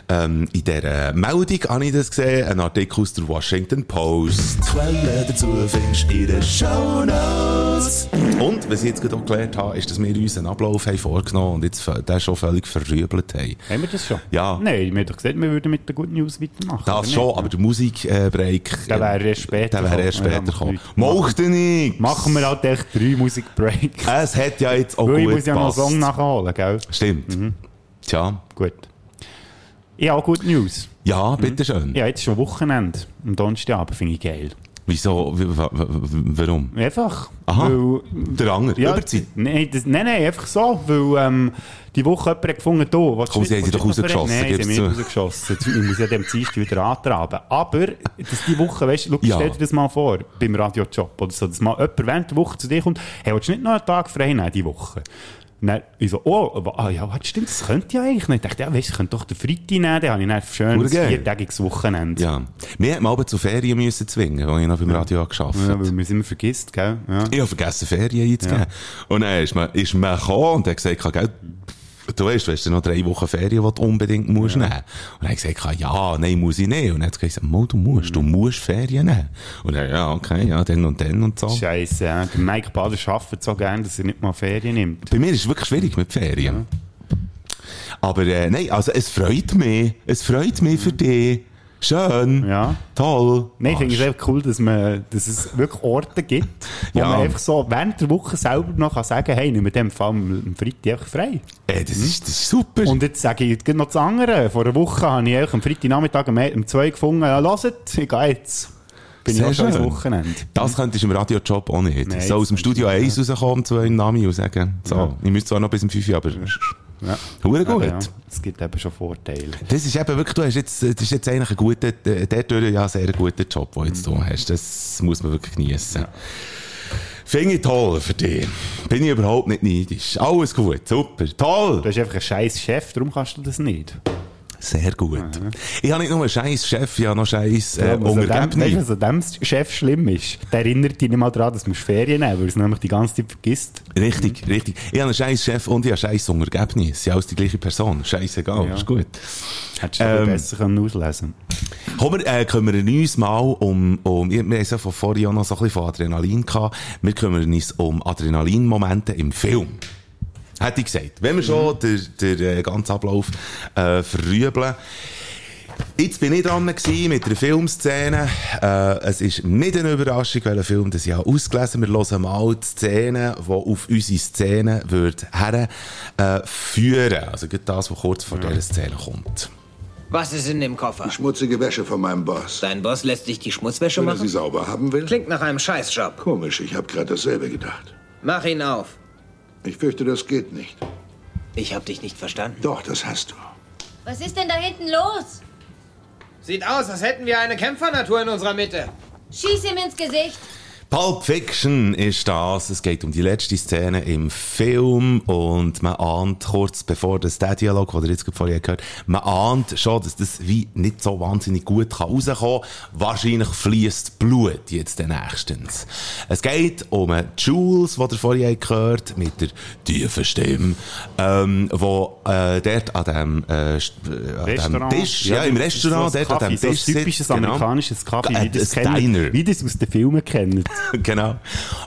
ähm, in dieser Meldung habe ich das gesehen. Ein Artikel aus der Washington Post. Quellen dazu findest du in den Shownotes. Und, was ich jetzt gerade auch gelernt habe, ist, dass wir uns einen Ablauf haben vorgenommen und jetzt den schon völlig verrübelt haben. Haben wir das schon? Ja. Nein, wir haben doch gesagt, wir würden mit der Good News weitermachen. Das schon, aber der Musikbreak. Der wäre erst später Der wäre erst später Ja, gekommen. Macht er nicht. Machen wir halt echt drei Musikbreaks. Es hat ja jetzt auch Weil ich gut muss ja noch einen. Song nachholen, gell? Stimmt. Tja. Gut. Ich habe Good News. Ja, bitteschön. Ja, jetzt ist schon Wochenende. Am Donnerstagabend finde ich geil. Wieso? Warum? Einfach. Aha. Weil, Der andere. ja, Überzeit. Nein, das, nein, nein, einfach so. Weil ähm, die Woche jemand hat gefunden, du, willst Komm, du sie haben sie doch rausgeschossen, Nein, sie haben mich rausgeschossen. Ich muss ja dem Dienstag wieder antraben. Aber, dass die Woche, weißt du, Ja. stell dir das mal vor, beim Radiojob oder so, dass mal jemand während der Woche zu dir kommt, hey, willst du nicht noch einen Tag frei nehmen, diese Woche? Dann, ich so, oh, ah, ja, warte, stimmt, das könnte ja eigentlich nicht. Ich dachte, ja, weißt du, ich könnte doch den Freitag nehmen, dann habe ich dann Urgeil. viertägiges Wochenende. Ja. Wir hätten mal zu Ferien müssen zwingen, als ich noch beim Radio Ja, habe. weil man es immer vergisst, gell? Ja. Ich habe vergessen, Ferien einzugeben. Und dann ist man, ist man gekommen und hat gesagt, gell, du weißt, du hast ja noch drei Wochen Ferien, die du unbedingt musst nehmen. Und dann hat er gesagt, ja, nein, muss ich nicht. Und dann hat er gesagt, du musst, du musst Ferien nehmen. Und dann, ja, okay, ja, dann und dann und so. Scheiße, ja. Der Mike Bader arbeitet so gerne, dass er nicht mal Ferien nimmt. Bei mir ist es wirklich schwierig mit Ferien. Aber äh, nein, also es freut mich. Es freut mich für dich. Schön. Ja. Toll. Nein, ich finde es einfach cool, dass, man, dass es wirklich Orte gibt, wo Ja. man einfach so während der Woche selber noch kann sagen kann, hey, nimm in dem Fall am Freitag einfach frei. Äh, das, ist, das ist super. Und jetzt sage ich gerade noch das andere. Vor einer Woche habe ich am Freitagnachmittag um um zwei gefunden, ja, hört, ich gehe jetzt. Bin Sehr ich schon ins. Wochenende. Das könntest du im Radiojob auch nicht. Nein, so aus dem Studio kannst du 1 rauskommen, um 2 im Nami und sagen, so, ich müsste zwar noch bis um 5 Uhr, aber Ja. hure gut. Ja, es gibt eben schon Vorteile. Das ist eben wirklich, du hast jetzt, das ist jetzt eigentlich ein guter, der, der durch ja sehr guter Job, den jetzt du hast. Das muss man wirklich genießen. Finde ich toll für dich. Bin ich überhaupt nicht neidisch. Alles gut, super, toll. Du hast einfach einen scheiß Chef, darum kannst du das nicht. Sehr gut. Ich habe nicht nur einen scheiß Chef, ich habe noch scheiß äh, Ja, weißt du, Untergebene. was an dem Chef schlimm ist? Der erinnert dich nicht mal daran, dass musst Ferien nehmen weil er es nämlich die ganze Zeit vergisst. Richtig, richtig. Ich habe einen scheiß Chef und ich habe scheiß Untergebene. Sie sind alles die gleiche Person. Scheißegal, Ja. ist gut. Hättest du Ähm, besser können auslesen Komm, wir, äh, kümmern uns mal um, um wir wir haben ja von vorhin auch noch so ein bisschen von Adrenalin gehabt. Wir kümmern uns um Adrenalinmomente im Film. Hätte ich gesagt. Wenn wir schon den, den äh, ganzen Ablauf äh, verrübeln. Jetzt bin ich dran mit einer Filmszene. Äh, es ist nicht eine Überraschung, welcher Film das ich habe ausgelesen. Wir hören mal die Szene, die auf unsere Szene wird her, äh, führen. Also gerade das, was kurz vor dieser Szene kommt. Was ist in dem Koffer? Schmutzige Wäsche von meinem Boss. Dein Boss lässt dich die Schmutzwäsche Wenn er machen? sie sauber haben will? Klingt nach einem Scheißjob. Komisch, ich habe gerade dasselbe gedacht. Mach ihn auf. Ich fürchte, das geht nicht. Ich hab dich nicht verstanden. Doch, das hast du. Was ist denn da hinten los? Sieht aus, als hätten wir eine Kämpfernatur in unserer Mitte. Schieß ihm ins Gesicht. Pulp Fiction ist das. Es geht um die letzte Szene im Film und man ahnt kurz bevor das der Dialog, den ihr jetzt gerade vorher gehört man ahnt schon, dass das wie nicht so wahnsinnig gut kann rauskommen kann. Wahrscheinlich fließt Blut jetzt den nächstens. Es geht um Jules, den ihr vorher gehört mit der tiefen Stimme, ähm, wo äh, dort an dem, äh, äh, an dem. Tisch, ja, im das ist Restaurant, so ein dort an Kaffee, dem Tisch so ein typisches sitzt, genau. amerikanisches Kaffee, Äh, wie das, kennen, wie das aus den Filmen kennen. genau.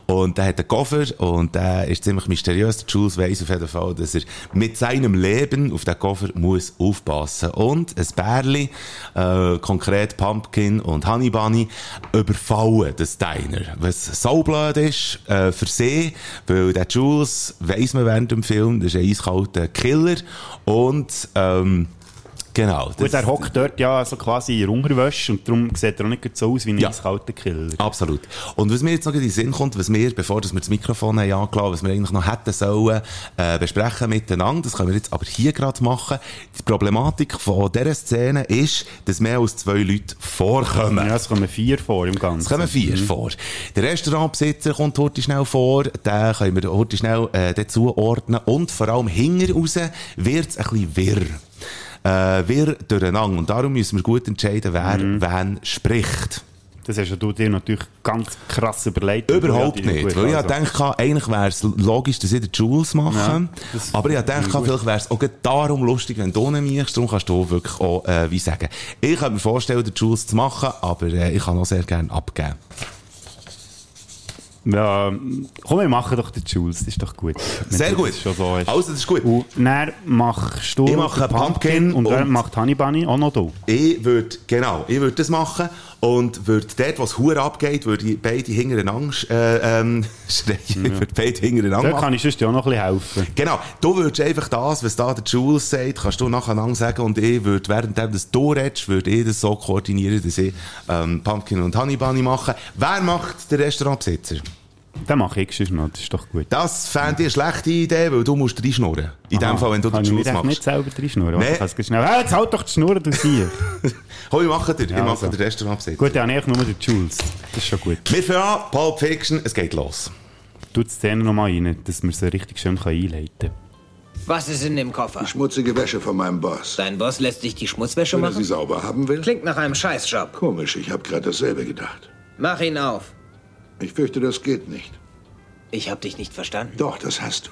Und der hat einen Koffer und der ist ziemlich mysteriös. Der Jules weiss auf jeden Fall, dass er mit seinem Leben auf den Koffer muss aufpassen. Und ein Bärli, äh, konkret Pumpkin und Honey Bunny, überfallen das Diner. Was so blöd ist, äh, für sie, weil der Jules, weiss man während dem Film, das ist ein eiskalter Killer und, ähm, Genau. Gut, er hockt dort ja so quasi in Unterwäsche und darum sieht er auch nicht so aus wie ein Ja. eiskalter Killer. Absolut. Und was mir jetzt noch in den Sinn kommt, was wir, bevor dass wir das Mikrofon haben angelassen, was wir eigentlich noch hätten sollen, äh, besprechen miteinander, das können wir jetzt aber hier gerade machen. Die Problematik von dieser Szene ist, dass mehr als zwei Leute vorkommen. Ja, es kommen vier vor im Ganzen. Es kommen vier vor. Der Restaurantbesitzer kommt heute schnell vor, den können wir heute schnell äh, zuordnen und vor allem hinten raus wird es ein bisschen wirr. Äh, wirr durcheinander. Und darum müssen wir gut entscheiden, wer wen spricht. Das hast du dir natürlich ganz krass überlegt. Überhaupt nicht. Weil ich also. dachte, eigentlich wäre es logisch, dass ich den Jules mache. Ja, aber ich dachte, vielleicht wäre es auch darum lustig, wenn du nicht machst. Darum kannst du wirklich auch, äh, wie sagen. Ich könnte mir vorstellen, den Jules zu machen, aber äh, ich kann auch sehr gerne abgeben. Ja, komm, wir machen doch den Jules, das ist doch gut. Sehr gut. das Schon so hast. Also, das ist gut. Und dann machst du Ich mache den Pumpkin und, dann und- macht Honey Bunny auch noch du. Ich würde, genau, ich würde das machen und würde dort, wo es Hure abgeht, würde ich beide hintereinander äh, ähm, schreien. Ich würde beide hintereinander Da kann ich sonst ja auch noch ein bisschen helfen. Genau, du würdest einfach das, was da der Jules sagt, kannst du nacheinander sagen und ich würde, während das du redest, würde ich das so koordinieren, dass ich ähm, Pumpkin und Honey Bunny mache. Wer macht den Restaurantbesitzer? Den mache ich sonst noch, das ist doch gut. Das fände ich eine schlechte Idee, weil du musst reinschnurren. In dem Aha. Fall, wenn du den ich echt machst. nicht selber reinschnurren. Nee. Ich schnell, ah, jetzt halt doch die Schnur, du siehst. Hol, ich mache dir, ich Ja, mache also. den Restaurantbesitzer. gut, dann habe ich nur den Jules. Das ist schon gut. Wir fangen an, Pulp Fiction, es geht los. Tu die Szene nochmal rein, dass wir sie richtig schön einleiten können. Was ist in dem Koffer? Die schmutzige Wäsche von meinem Boss. Dein Boss lässt dich die Schmutzwäsche Wenn er sie machen? sauber haben will? Klingt nach einem Scheißjob. Komisch, ich habe gerade dasselbe gedacht. Mach ihn auf. Ich fürchte, das geht nicht. Ich hab dich nicht verstanden. Doch, das hast du.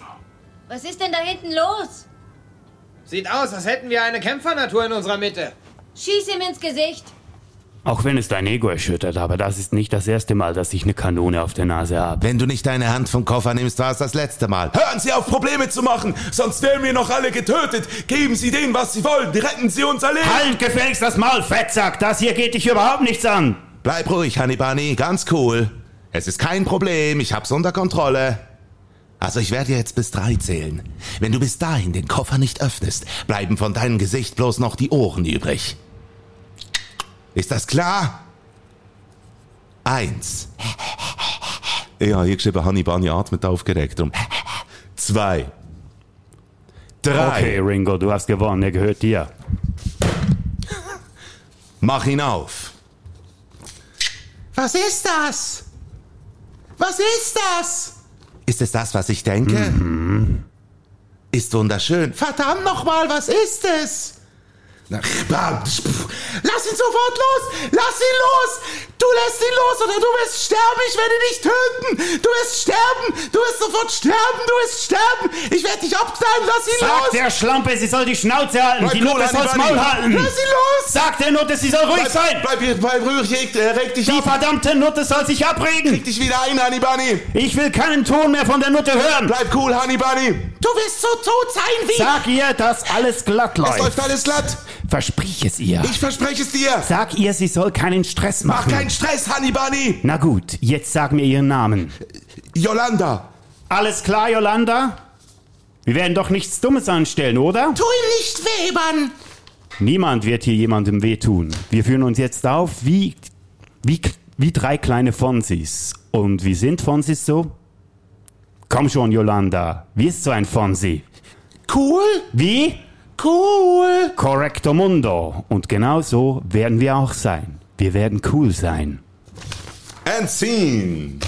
Was ist denn da hinten los? Sieht aus, als hätten wir eine Kämpfernatur in unserer Mitte. Schieß ihm ins Gesicht. Auch wenn es dein Ego erschüttert, aber das ist nicht das erste Mal, dass ich eine Kanone auf der Nase habe. Wenn du nicht deine Hand vom Koffer nimmst, war es das letzte Mal. Hören Sie auf, Probleme zu machen, sonst werden wir noch alle getötet. Geben Sie denen, was Sie wollen. Retten Sie unser Leben. Halt gefälligst das Maul, Fettsack! Das hier geht dich überhaupt nichts an! Bleib ruhig, Bunny, ganz cool. Es ist kein Problem, ich hab's unter Kontrolle. Also ich werde jetzt bis drei zählen. Wenn du bis dahin den Koffer nicht öffnest, bleiben von deinem Gesicht bloß noch die Ohren übrig. Ist das klar? Eins. Ja, hier geschrieben, Honey Bunny atmet aufgeregt rum. Zwei. Drei. Okay, Ringo, du hast gewonnen, er gehört dir. Mach ihn auf. Was ist das? Was ist das? Ist es das, was ich denke? Ist wunderschön. Verdammt nochmal, was ist es? Na, bam, pff. Lass ihn sofort los! Lass ihn los! Du lässt ihn los oder du wirst sterben! Ich werde dich töten! Du wirst sterben! Du wirst sofort sterben! Du wirst sterben! Ich werde dich abknallen! Lass ihn Sag los! der Schlampe, sie soll die Schnauze halten, Bleib die Honey soll's Bunny. Maul halten! Lass ihn los! Sag der Nutte, sie soll ruhig sein! Bleib, bleib, bleib ruhig, reg, äh, reg dich Die ab! verdammte Nutte soll sich abregen! Krieg dich wieder ein, Honey Bunny! Ich will keinen Ton mehr von der Nutte hören! Bleib cool, Honey Bunny! Du wirst so tot sein wie... Sag ihr, dass alles glatt es läuft! läuft alles glatt! Versprich es ihr! Ich verspreche es dir! Sag ihr, sie soll keinen Stress Mach machen! keinen Stress, Honey Bunny! Na gut, jetzt sag mir ihren Namen. Yolanda! Alles klar, Yolanda? Wir werden doch nichts Dummes anstellen, oder? Tu ihm nicht weh, Mann! Niemand wird hier jemandem wehtun. Wir führen uns jetzt auf wie, wie, wie drei kleine Fonsis. Und wie sind Fonsis so? Komm schon, Yolanda. Wie ist so ein Fonsi? Cool! Wie? Cool! Correcto mundo. Und genau so werden wir auch sein. Wir werden cool sein. And scene!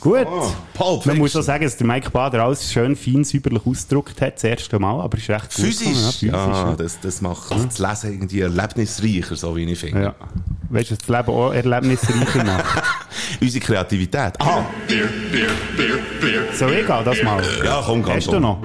Gut. Pulp Man muss auch sagen, dass der Mike Bader alles schön fein, säuberlich ausgedruckt hat, das erste Mal, aber ist recht gut Physisch. gekommen, Ja, Ja, physisch, das, das macht das Lesen irgendwie erlebnisreicher, so wie ich finde. ja. ja. Weißt du, das Leben auch erlebnisreicher macht? Unsere Kreativität. Ah, So, ich gehe das mal. ja, komm, komm. Hast du noch?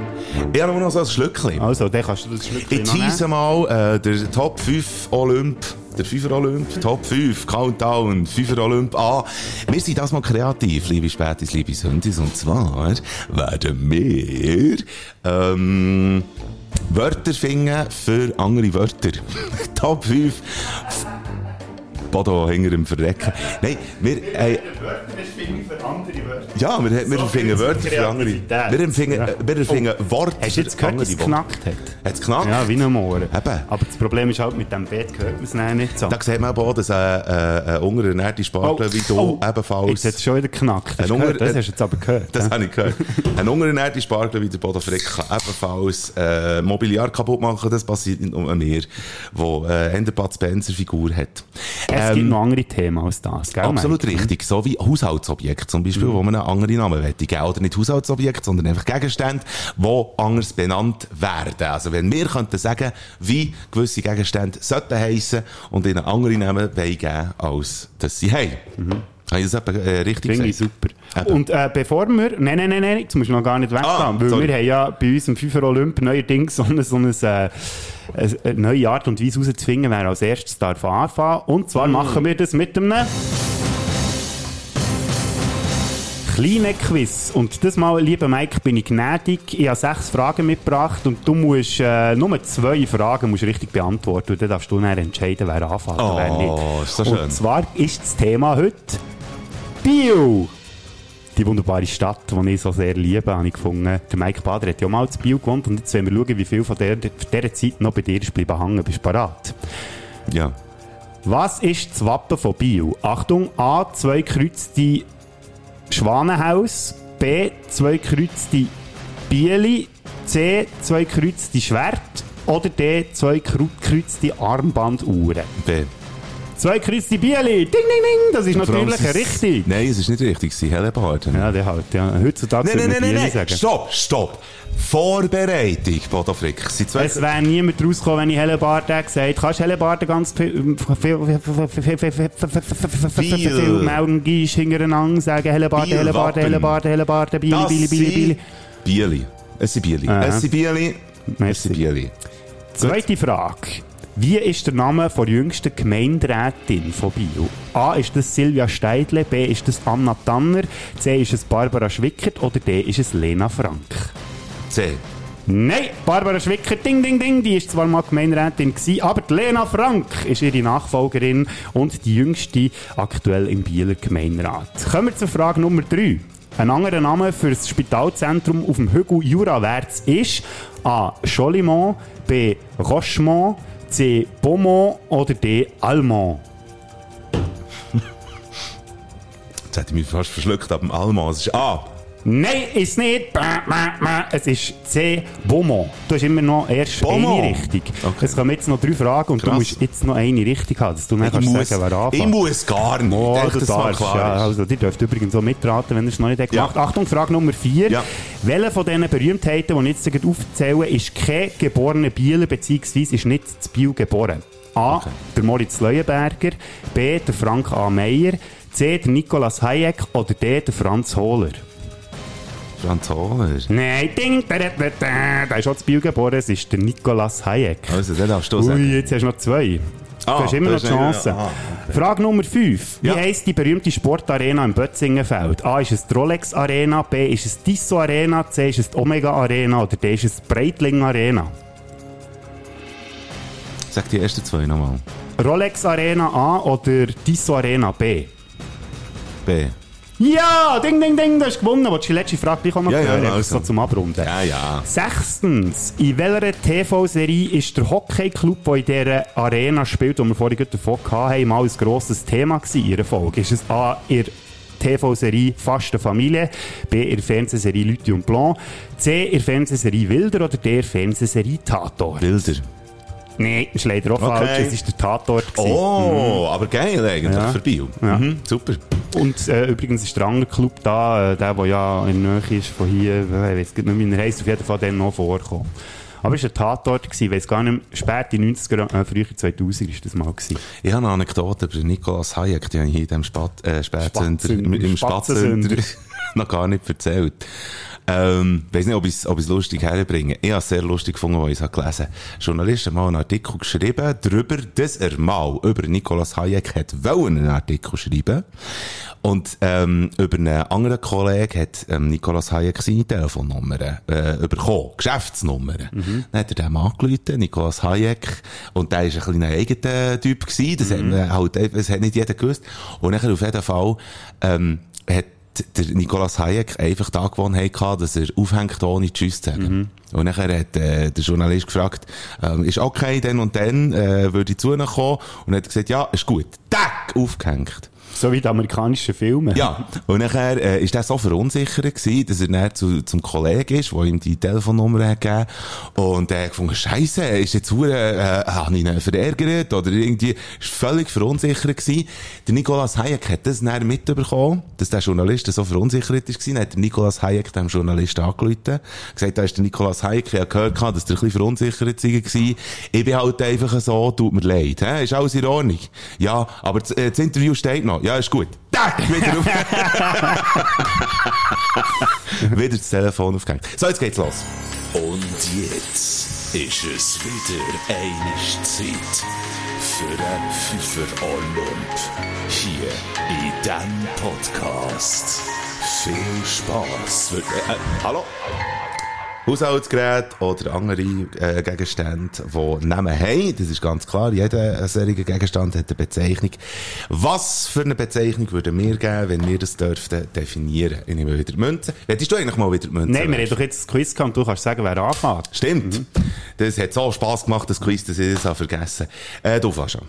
Ich habe noch so ein Schlückchen. Also, dann kannst du das Schlückchen Ich tease mal äh, der Top 5 Olymp, der 5er Olymp, Top 5, Countdown, 5er Olymp an. Wir sind das mal kreativ, liebe Spätis, liebe Sündis, und zwar werden wir ähm, Wörter finden für andere Wörter. Top 5. Bodo hinter dem Verrecken. Nein, wir, äh, ja, wir, wir finden Wörter für andere. Wir empfingen, Ja. äh, wir finden Worte Hast du jetzt für gehört, andere dass es Worte. geknackt hat? Hat es knackt? Ja, wie ein Mohren. Eben. Aber das Problem ist halt, mit dem Bett hört man es nachher nicht so. Da sieht man auch, dass ein, äh, ein unterernährter Spargel wie du oh, ebenfalls... Jetzt hat es schon wieder geknackt. Hast gehört? Unger- Das hast du jetzt aber gehört. Das ja? habe ich gehört. Ein unterernährter Spargel wie der Bodo Frick kann ebenfalls äh, Mobiliar kaputt machen. Das passiert nicht nur mir, wo äh, eine Bud Spencer Figur hat. Es gibt noch andere Themen als das, gell? Absolut Mike? richtig. So wie Haushaltsobjekte zum Beispiel, wo man einen anderen Namen möchte geben. Oder nicht Haushaltsobjekte, sondern einfach Gegenstände, die anders benannt werden. Also wenn wir könnten sagen, wie gewisse Gegenstände sollten heissen und ihnen andere Namen geben, als dass sie haben. Habe ich das etwa, äh, richtig Finde ich super. Eben. Und äh, bevor wir... Nein, nein, nein, nein, jetzt musst du noch gar nicht weggehen. Ah, weil sorry. wir haben ja bei uns im FIFA Olymp neuerdings so eine, so eine, äh, eine neue Art und Weise rauszufinden, wer als erstes darf anfangen. Und Mm. zwar machen wir das mit einem... kleinen Quiz. Und das mal, lieber Mike, bin ich gnädig. Ich habe sechs Fragen mitgebracht und du musst äh, nur zwei Fragen musst richtig beantworten. Und dann darfst du dann entscheiden, wer anfängt und wer nicht. Oh, ist so schön. Und zwar ist das Thema heute Bio. Die wunderbare Stadt, die ich so sehr liebe, habe ich gefunden. Der Mike Bader hat ja mal zu Bio gewohnt und jetzt wollen wir schauen, wie viel von der, dieser Zeit noch bei dir ist bleiben hängen. Bist du bereit? Ja. Was ist das Wappen von Bio? Achtung, A, zwei kreuzte Schwanenhaus, B, zwei kreuzte Bieli, C, zwei kreuzte Schwert oder D, zwei kreu- kreuzte Armbanduhren. B. Zwei kreuzte Bieli, ding, ding, ding, das ist natürlich ist- richtig. Nein, es ist nicht richtig. Sind Hellebarden. Ja, der halt, ja. Heutzutage Nein, nein, nein, nein, sagen. Stopp, stopp. Vorbereitung, Bodo Frick. Es sind zwei... Es wäre niemand rausgekommen, wenn ich Hellebarden hätte gesagt. Kannst du Hellebarden ganz viel, viel, Meldengisch hintereinander sagen? Hellebarden, Hellebarden. Hellebarden, Hellebarden, Bieli, Bieli, Bieli, Bieli. Bieli. Es sind Bieli. Es sind Bieli. Es sind Bieli. Zweite Frage. Wie ist der Name der jüngsten Gemeinderätin von Bio? A. Ist das Silvia Steidle? B. Ist das Anna Tanner? C. Ist es Barbara Schwickert? Oder D. Ist es Lena Frank? C. Nein, Barbara Schwickert, ding, ding, ding, die ist zwar mal Gemeinderätin gewesen, aber Lena Frank ist ihre Nachfolgerin und die jüngste aktuell im Bieler Gemeinderat. Kommen wir zur Frage Nummer 3. Ein anderer Name für das Spitalzentrum auf dem Hügel Jurawärts ist A. Cholimont, B. Rochemont, C. Beaumont oder D. Almont. Jetzt hätte ich mich fast verschluckt ab dem Alma. Es ist A. Nein, ist nicht. Bäh, bäh, bäh. Es ist C. Beaumont. Du hast immer noch erst Beaumont? eine richtig. Okay. Es kommen jetzt noch drei Fragen und Krass. du musst jetzt noch eine richtig haben, dass du Ich kannst muss, sagen, wer anfängt. ich muss gar nicht. Oh, du dass mal darfst, klar ja. Also, die dürft übrigens so mitraten, wenn ihr es noch nicht habt Ja. gemacht Achtung, Frage Nummer 4. Ja. Welche von diesen Berühmtheiten, die ich jetzt gerade aufzählen, ist kein geborener Bieler, beziehungsweise ist nicht zu Biel geboren? A. Der Moritz Leuenberger. B. Der Frank A. Meyer. C. Der Nikolaus Hayek. Oder D. Der Franz Hohler. Franz Hohler. Nein, ding, da, da, da, da. Der ist schon zu Biel geboren, es ist der Nikolaus Hayek. Also, den darfst du Ui, sagen. jetzt hast du noch zwei. Ah, du hast immer noch die Chance. ah, Frage Nummer 5. Wie Ja. heisst die berühmte Sportarena im Bötzingenfeld? A. Ist es die Rolex Arena? B. Ist es die Tissot Arena? C. Ist es die Omega Arena? Oder D. Ist es die Breitling Arena? Sag die ersten zwei nochmal. Rolex Arena A oder Tissot Arena B? B. Ja, ding, ding, ding, du hast gewonnen. Willst du die letzte Frage gleich auch noch Ja, ja, hören? Einfach also. So zum Abrunden. Ja, ja. Sechstens, in welcher TV-Serie ist der Hockey-Club, der in dieser Arena spielt, wo wir vorhin davon hatten, mal ein grosses Thema gewesen in ihrer Folge? Ist es A, der TV-Serie Faste Familie, B, der Fernsehserie Lüti und Blanc, C, der Fernsehserie Wilder oder D, der Fernsehserie Tator? Wilder. Nein, ist leider auch Okay. falsch. Es war der Tatort. gewesen. Oh, aber geil eigentlich Ja. für Bio. Ja. Mhm, super. Und äh, übrigens ist der andere Club da, äh, der, der ja in der Nähe ist von hier, ich weiß nicht mehr, wie er heisst, auf jeden Fall dann noch vorkommen. Aber es war ein Tatort, gewesen, ich weiß gar nicht spät in den 90er, äh, früher 2000 ist das mal gewesen. Ich habe eine Anekdote über Nikolaus Hayek, die habe ich hier in dem Spat, äh, Spätzünder, im. Spatzünder noch gar nicht erzählt. Ähm, weiss nicht, ob ich es ob ich's lustig herbringe. Ich habe es sehr lustig gefunden, als ich es gelesen habe. Journalist hat mal einen Artikel geschrieben, darüber, dass er mal über Nikolaus Hayek hat wollen einen Artikel schreiben. Und, ähm, über einen anderen Kollegen hat, ähm, Nikolaus Hayek seine Telefonnummer, äh, bekommen. Geschäftsnummern. Dann hat er dem angerufen, Nikolaus Hayek. Und der ist ein kleiner eigener Typ gewesen. Das hat man halt, das hat nicht jeder gewusst. Und nachher auf jeden Fall, ähm, hat der Nikolaus Hayek einfach die Angewohnheit gehabt, dass er aufhängt, ohne Tschüss zu sagen. Und nachher hat äh, der Journalist gefragt, ähm, ist okay, dann und dann äh, würde ich zu ihnen kommen. Und er hat gesagt, ja, ist gut. Tack, aufgehängt. So wie die amerikanischen Filme. Ja, und nachher äh, ist er so verunsichert gewesen, dass er dann zu, zum Kollegen ist, der ihm die Telefonnummer hat gegeben und er hat gefunden, Scheiße, ist jetzt hure, äh, habe ich ihn verärgert oder irgendwie, ist völlig verunsichert gewesen. Der Nikolaus Hayek hat das dann mitbekommen, dass der Journalist so verunsichert ist gewesen, dann hat der Nikolaus Hayek dem Journalist angerufen, gesagt, da ist der Nikolaus Hayek, ich habe gehört, dass der ein bisschen verunsichert war. Ich bin halt einfach so, tut mir leid, hä? ist alles in Ordnung. Ja, aber das, äh, das Interview steht noch. Ja, ist gut. Tack, wieder auf. wieder das Telefon aufgehängt. So, jetzt geht's los. Und jetzt ist es wieder eine Zeit für ein Pfeifer Olymp. Hier in diesem Podcast. Viel Spass. Äh, hallo? Haushaltsgerät oder andere äh, Gegenstände, die Namen haben. Das ist ganz klar. Jeder solche Gegenstand hat eine Bezeichnung. Was für eine Bezeichnung würden wir geben, wenn wir das dürften definieren? Ich nehme wieder die Münze. Hättest du eigentlich mal wieder die Münze? Nein, wir haben doch jetzt das Quiz gehabt und du kannst sagen, wer anfängt. Stimmt. Das hat so Spass gemacht, das Quiz, dass ich das habe vergessen äh, Du fährst an.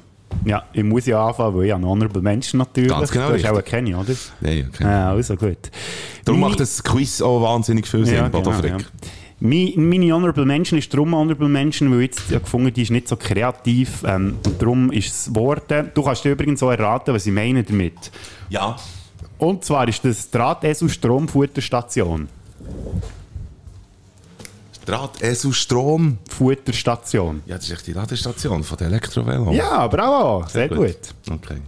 Ja, ich muss ja anfangen, weil ich ein Honorable Menschen natürlich. Ganz genau Du hast auch keine, oder? Nein, okay. Ja, also gut. Darum Meine- macht das Quiz auch wahnsinnig viel Sinn, Ja, Bodo genau, ja. Meine, meine Honorable Mention ist darum Honorable Mention, weil ich jetzt gefunden die ist nicht so kreativ. Ähm, und darum ist es geworden. Du kannst dir übrigens auch erraten, was ich meine damit. Ja. Und zwar ist das Drahtesel Stromfutterstation. Draht, Esel, Strom. Futterstation. Ja, das ist echt die Ladestation von der Elektrovelo. Ja, bravo. Sehr, gut. Okay.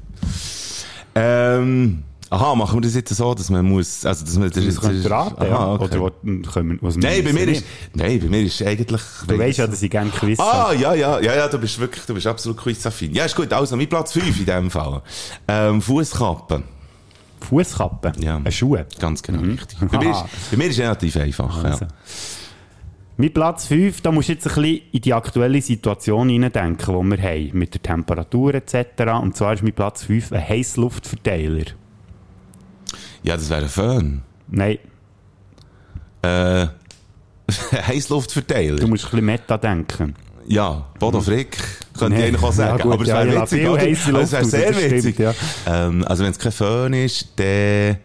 Ähm, aha, machen wir das jetzt so, dass man muss, also, dass man, Das könnt ihr raten, ja. Aha, okay. Oder was, können wir, was Nein, bei mir ist, nein, bei mir ist eigentlich... Du weißt ja, dass ich gerne Quiz Ah, ja, ja, ja, ja, du bist wirklich, du bist absolut quizaffin. Ja, ist gut, also, mein Platz 5 in dem Fall. Ähm, Fußkappe. Fußkappe? Ja. Eine Schuhe? Ganz genau, richtig. Bei mir, ist, bei mir ist es relativ einfach, Also. ja. Mit Platz 5, da musst du jetzt ein bisschen in die aktuelle Situation hineindenken, die wir haben, mit der Temperatur etc. Und zwar ist mit Platz 5 ein Heissluftverteiler. Ja, das wäre ein Föhn. Nein, Äh, Heißluftverteiler. du musst ein bisschen Meta denken. Ja, Bodo Frick, könnte Nee. ich eigentlich auch sagen. Ja, gut, aber es ja, wäre lasse witzig, viel oder? Also, es wäre Luft sehr witzig. stimmt, ähm, also wenn es kein Föhn ist, dann...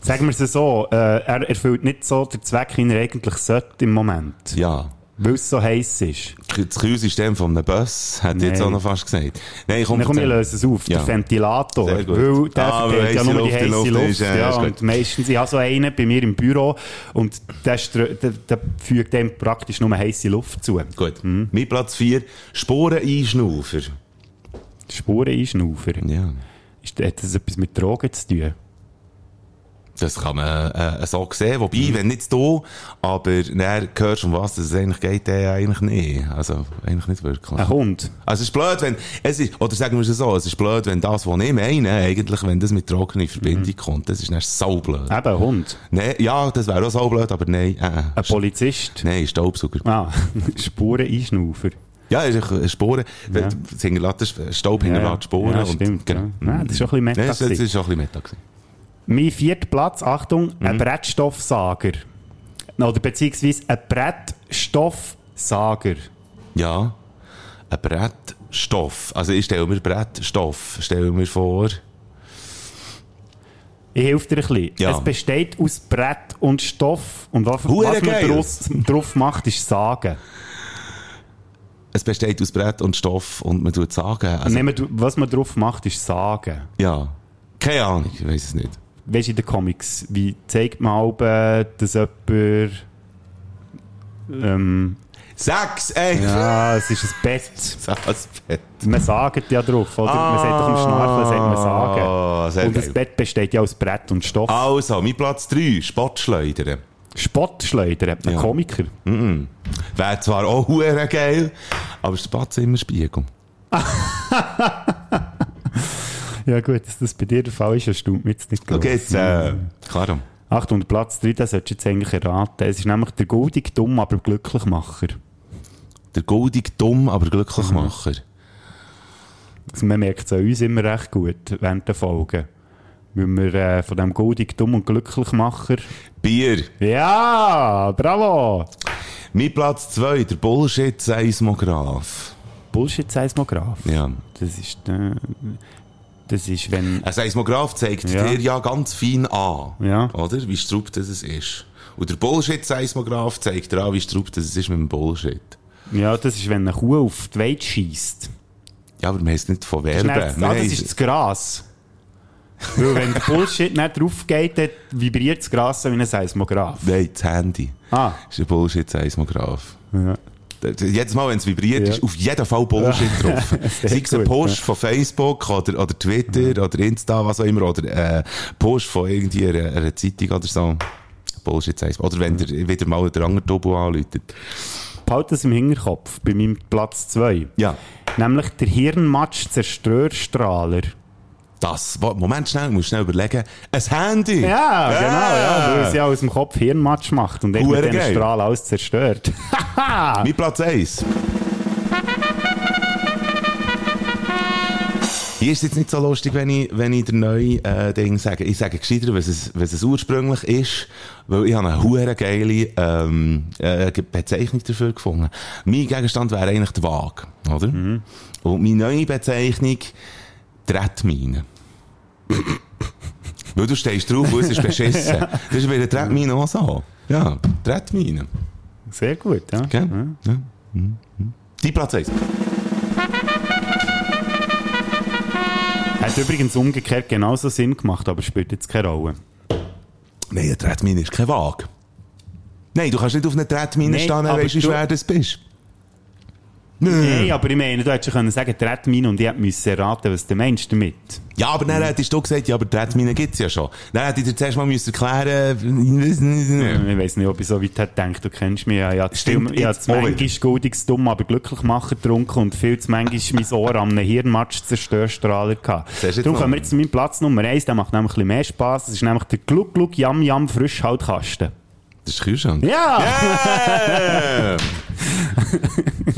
Sagen wir es so, äh, er erfüllt nicht so den Zweck, den er eigentlich sollte im Moment. Ja. Weil es so heiß ist. Das Kühlsystem von einem Bus, ich jetzt auch noch fast gesagt. Nein, komm, Dann komm, ich erzähl. löse es auf. Ja. Der Ventilator. Weil der Ah, verteilt ja nur die Luft in heiße Luft Luft. ist, ja, ja, ist gut. und meistens, ich habe so einen bei mir im Büro und der, der, der fügt dem praktisch nur heiße Luft zu. Gut. Mein Platz 4, Sporeneinschnaufer. Spuren einschnaufer. Ja. Ist, hat das etwas mit Drogen zu tun? Das kann man äh, so sehen. Wobei, wenn nicht du, aber dann hörst du, um was es eigentlich geht, der eigentlich nicht. Also, eigentlich nicht wirklich. Ein Hund. Also, es ist blöd, wenn, es ist, oder sagen wir es so, es ist blöd, wenn das, was ich meine, eigentlich, wenn das mit Drogen in Verbindung kommt, das ist dann so blöd. Eben ein Hund. Nee, ja, das wäre auch so blöd, aber nein, äh, äh. Ein Polizist. Nein, Staubsauger. Ah, Spuren einschnaufer. Ja, ist eine Spore. Ja. Ja. Staub hinterlässt Sporen. Ja, und- stimmt. genau. Ja. Ja, das ist schon ein bisschen Meta Nein, Das, ist schon ein bisschen Meta. gewesen. Mein vierter Platz, Achtung, ein Brettstoffsager. Oder beziehungsweise ein Brettstoffsager. Ja, ein Brettstoff. Also ich stelle mir Brettstoff, stelle mir vor. Ich helfe dir ein bisschen. Ja. Es besteht aus Brett und Stoff. Und was, Hure was man geil. draus, drauf macht, ist Sagen. es besteht aus Brett und Stoff und man tut sagen. Also, Nehmen du- was man drauf macht, ist sagen. ja. Keine Ahnung, ich weiß es nicht. Weißt du, in den Comics, wie zeigt man äh, dass jemand. Ähm, Sechs, ey! ja, es ist ein Bett. Das Bett. Man sagt ja drauf, oder? man sagt doch am Schnarchen, sagt man sagen. Ah, und das geil. Bett besteht ja aus Brett und Stoff. Also, mein Platz 3, Spottschleudern. Spottschleudern, ein Ja. Komiker. Wäre zwar auch geil, aber es ist immer Spiegel. Ja gut, dass das bei dir der Fall ist, erstaunt mich jetzt nicht Schau gross. jetzt, äh, klar. Achtung, Platz 3, das solltest du jetzt eigentlich erraten. Es ist nämlich der goldig dumm, aber Glücklichmacher. Der goldig dumm, aber Glücklichmacher. Also man merkt es an uns immer recht gut während der Folgen. Wenn wir äh, von dem goldig dumm und Glücklichmacher... Bier. Ja, bravo! Mein Platz 2, der Bullshit-Seismograph. Bullshit-Seismograph. Ja. Das ist... Äh, das ist, wenn... Ein Seismograph zeigt Ja. dir ja ganz fein an, Ja. oder? Wie strupp das es ist. Und der Bullshit-Seismograph zeigt dir an, wie strupp das es ist mit dem Bullshit. Ja, das ist, wenn eine Kuh auf die Weide schießt. Ja, aber wir haben es nicht von Das, Werben. Wir ah, das ist das Gras. Weil wenn der Bullshit nicht drauf geht, dann vibriert das Gras wie ein Seismograph. Nein, das Handy. Ah. Das ist ein Bullshit-Seismograph. Ja. Jedes Mal, wenn es vibriert, Ja. ist auf jeden Fall Bullshit drauf. Sehr Sei es ein Post ja. von Facebook oder, oder Twitter oder Insta, was auch immer, oder äh, Post von irgendwie einer, einer Zeitung oder so. Bullshit heißt. Oder wenn der wieder mal der andere Tobo anläutet. Behalte das im Hinterkopf, bei meinem Platz 2. Ja. Nämlich der Hirnmatsch-Zerstörstrahler. Das, Moment schnell, musst schnell überlegen. Ein Handy! Ja, genau, ja, weil es ja aus dem Kopf Hirnmatsch macht und mit den geil. Strahlen alles zerstört. Mein Platz 1. Hier ist es jetzt nicht so lustig, wenn ich, wenn ich den neuen äh, Ding sage. Ich sage gescheiter, was es, was es ursprünglich ist, weil ich habe eine hure geile ähm, äh, Bezeichnung dafür gefunden. Mein Gegenstand wäre eigentlich die Waage, oder? Und meine neue Bezeichnung, Tretmine. weil du stehst drauf, und es ist beschissen. Das ist bei der Tretmine auch so. Ja, Tretmine. Sehr gut, ja. Gell? Ja. Mhm. Mhm. Die Platz 1. Hat übrigens umgekehrt genauso Sinn gemacht, aber spielt jetzt keine Rolle. Nein, eine Tretmine ist keine Waage. Nein, du kannst nicht auf einer Tretmine Nein, stehen, weißt du, wie du- schwer das bist. Nein, aber ich meine, du hättest schon können sagen, Tretmine und ich hätte müssen erraten, was du meinst damit. Ja, aber dann hättest du gesagt, ja, aber Tretmine gibt es ja schon. Dann hätte ich dir zuerst mal müssen erklären müssen. Ich weiß nicht, ob ich so weit hätte gedacht, du kennst mich ja. Ich habe Stimmt, zu manchmal goldiges Dumm, aber glücklich machen getrunken und viel zu manchmal mein Ohr an einem Hirnmatsch-Zerstörstrahler gehabt. Siehst du jetzt Darum kommen wir jetzt zu meinem Platz Nummer 1, der macht nämlich ein bisschen mehr Spass. Das ist nämlich der Gluck Gluck Yam Yam Frischhaltkasten. Das ist Kühlschrank. Ja! Yeah!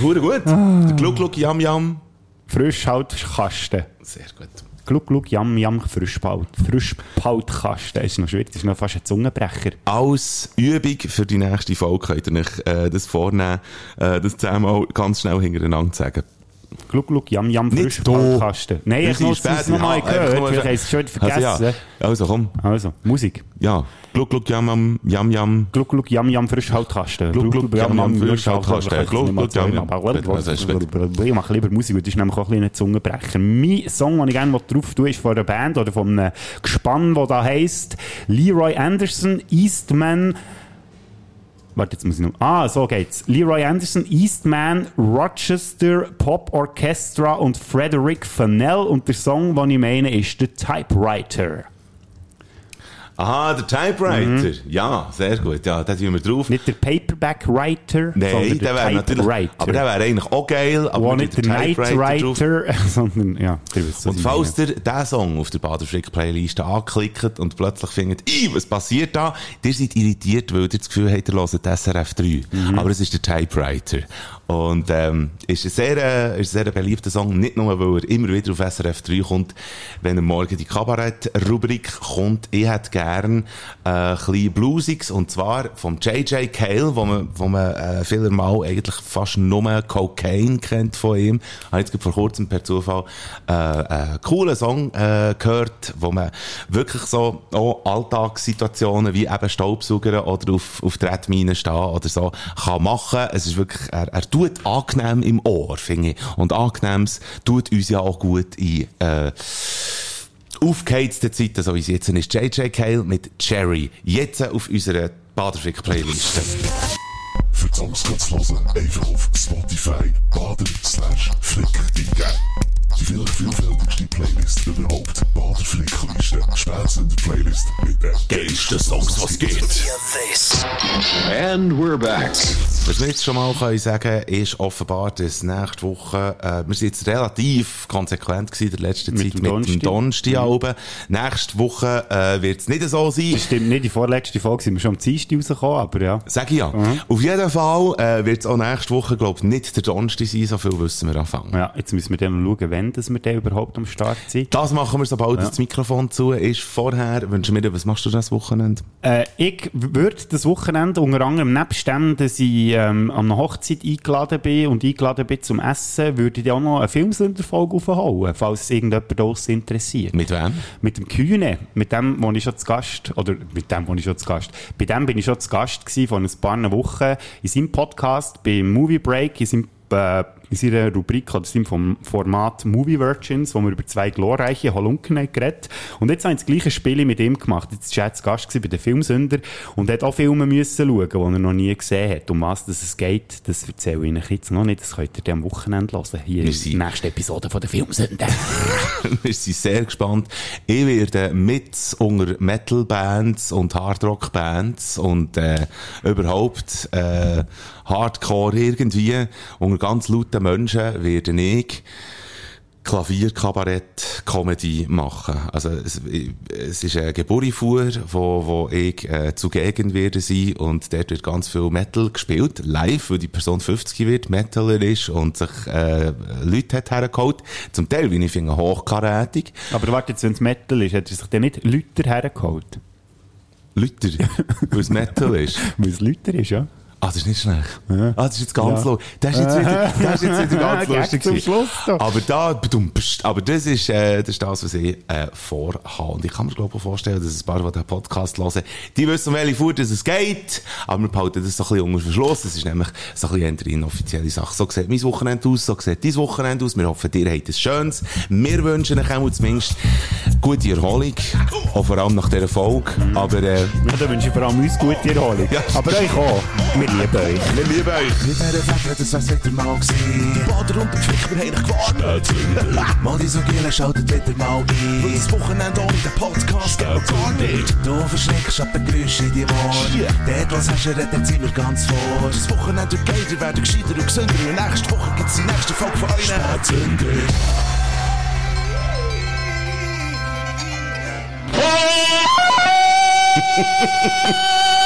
Hure gut. Der Gluck, Gluck, Yam, Yam. Frischhaltkasten. Sehr gut. Gluck Gluck Yam Yam Frischpalt. Frischpaltkasten. Das ist noch schwierig, das ist noch fast ein Zungenbrecher. Als Übung für die nächste Folge könnt ihr euch äh, das vornehmen, äh, das zehnmal ganz schnell hintereinander zu sagen. Gluck Gluck Yam Yam Nicht Frischpaltkasten. Nein, ich sind es später. noch mal Ja, einfach gehört, habe ich es schon vergessen. Also, ja. also komm. Also, Musik. Ja. Gluck, Gluck, Yam, Yam, Yam. Gluck, Gluck, Yam, Yam, Frischhaltkasten. Gluck, Gluck, Yam, Yam, Frischhaltkasten. Gluck, Gluck, Yam, Yam. Also. Ich mache lieber Musik, weil das ist nämlich auch ein ein Zungenbrecher. Mein Song, den ich gerne drauf tue, ist von einer Band oder von einem Gespann, das da heisst Leroy Anderson, Eastman, Warte, jetzt muss ich noch. Ah, so geht's. Leroy Anderson, Eastman, Rochester, Pop Orchestra und Frederick Fennell. Und der Song, den ich meine, ist The Typewriter. Aha, der Typewriter. Ja, sehr gut. Ja, da tun wir drauf. Nicht der Paperback Writer, Nein, sondern der der Typewriter. aber der wäre eigentlich auch geil, aber nicht der Night drauf. Writer, sondern, ja, was Und falls ihr diesen Song auf der Baderfrick-Playlist anklickt und plötzlich findet, ey, was passiert da? Ihr seid irritiert, weil ihr das Gefühl habt, ihr hört SRF 3. Mhm. Aber es ist der Typewriter. Und ähm, ist ein sehr, äh, ist ein sehr beliebter Song, nicht nur, weil er immer wieder auf SRF 3 kommt, wenn er morgen die Kabarett-Rubrik kommt. Ich hätte gern äh, ein bisschen Bluesiges, und zwar vom J.J. Cale, wo man, wo man äh, vielermal eigentlich fast nur Cocaine kennt von ihm. Habe jetzt vor kurzem per Zufall äh, einen coolen Song äh, gehört, wo man wirklich so auch Alltagssituationen wie eben Staubsauger oder auf, auf Tretminen stehen oder so kann machen. Es ist wirklich, er, er tut angenehm im Ohr, finde ich. Und angenehmes tut uns ja auch gut in äh, aufgeheizten Zeiten, so wie es jetzt ist. J.J. Cale mit Cherry. Jetzt auf unserer Baderfrick-Playliste. Für die Songs kannst du hören, einfach auf Spotify baden slash flick vielleicht vielfältigste Playlist überhaupt. Baderflick-Liste. Spätzender Playlist mit den geilsten Songs, was geht. And we're back. Was wir jetzt schon mal können sagen ist offenbar, dass nächste Woche, äh, wir sind jetzt relativ konsequent gewesen in der letzten Mit Zeit dem mit Donnerstag. dem Donnerstag Mhm. oben. Nächste Woche äh, wird es nicht so sein. Das stimmt nicht, die vorletzte Folge sind wir schon am Dienstag rausgekommen, aber ja. Sag ich ja. Auf jeden Fall äh, wird es auch nächste Woche, glaube ich, nicht der Donnerstag sein, so viel wissen wir anfangen. Ja, jetzt müssen wir dann noch schauen, wenn dass wir dann überhaupt am Start sind. Das machen wir, sobald Ja. das Mikrofon zu ist. Vorher wünschen wir dir, was machst du das Wochenende? Äh, ich würde das Wochenende unter anderem nebst dem, dass ich ähm, an einer Hochzeit eingeladen bin und eingeladen bin zum Essen, würde ich auch noch eine Filmsünderfolge aufhauen, falls es irgendjemand aus interessiert. Mit wem? Mit dem Kühne, mit dem, wo ich schon zu Gast, oder mit dem, wo ich schon zu Gast, bei dem bin ich schon zu Gast gewesen vor ein paar Wochen in seinem Podcast, beim Movie Break, in seinem äh, in seiner Rubrik oder seinem vom Format Movie Virgins, wo wir über zwei glorreiche Halunken haben geredet. Und jetzt haben sie das gleiche Spiel mit ihm gemacht. Jetzt war er zu Gast bei den Filmsünder und hat auch Filme müssen schauen, die er noch nie gesehen hat. Um was das es geht, das erzähle ich euch jetzt noch nicht. Das könnt ihr dann am Wochenende hören. Hier Wir in sind- der nächsten Episode von den Filmsünder. wir sind sehr gespannt. Ich werde mit unter Metal-Bands und Hardrock-Bands und äh, überhaupt äh, Hardcore irgendwie, unter ganz lauten Menschen werde ich Klavierkabarett-Comedy machen. Also es, es ist eine Geburifuhr, wo, wo ich äh, zugegen werde sein und dort wird ganz viel Metal gespielt, live, weil die Person 50 wird, Metaler ist und sich äh, Leute hat hergeholt. Zum Teil, wie ich finde, hochkarätig. Aber warte, jetzt, wenn es Metal ist, hat er sich dann nicht Lüter hergeholt? Lüter, weil es Metal ist. Weil es Lüter ist, ja. Ah, das ist nicht schlecht. Ah, das ist jetzt ganz Ja. Das ist jetzt wieder, das ist jetzt wieder ganz lustig. zum. Schluss doch. Aber da, aber das ist, äh, das ist das, was ich, äh, vorhabe. Und ich kann mir, glaube ich, vorstellen, dass ein paar, die den Podcast hören, die wissen, um welche Fuhr das es geht. Aber wir behalten das so ein bisschen unter Verschluss. Das ist nämlich so ein bisschen eine inoffizielle Sache. So sieht mein Wochenende aus, so sieht dein Wochenende aus. Wir hoffen, ihr habt es Schönes. Wir wünschen euch auch zumindest gute Erholung. Auch vor allem nach dieser Folge. Aber, äh, Ja, da wünsche ich vor allem uns gute Erholung. Aber euch auch. Wir lieben euch. wir lieben euch. Mit dieser Fächer, das wär's wieder mal gewesen. Die Bader und der Flick, wir haben euch gewarnt. Mal die so Giele, schaltet wieder mal ein. Weil das Wochenende ohne den Podcast geht gar nicht. Du verschreckst ab den Geräuschen in die Ohren. Dort, was hast du, redet sind wir ganz vor. Das Wochenende wird ihr werdet gescheiter und gesünder. Und nächste Woche gibt's die nächste Folge von euch. Spätzünder.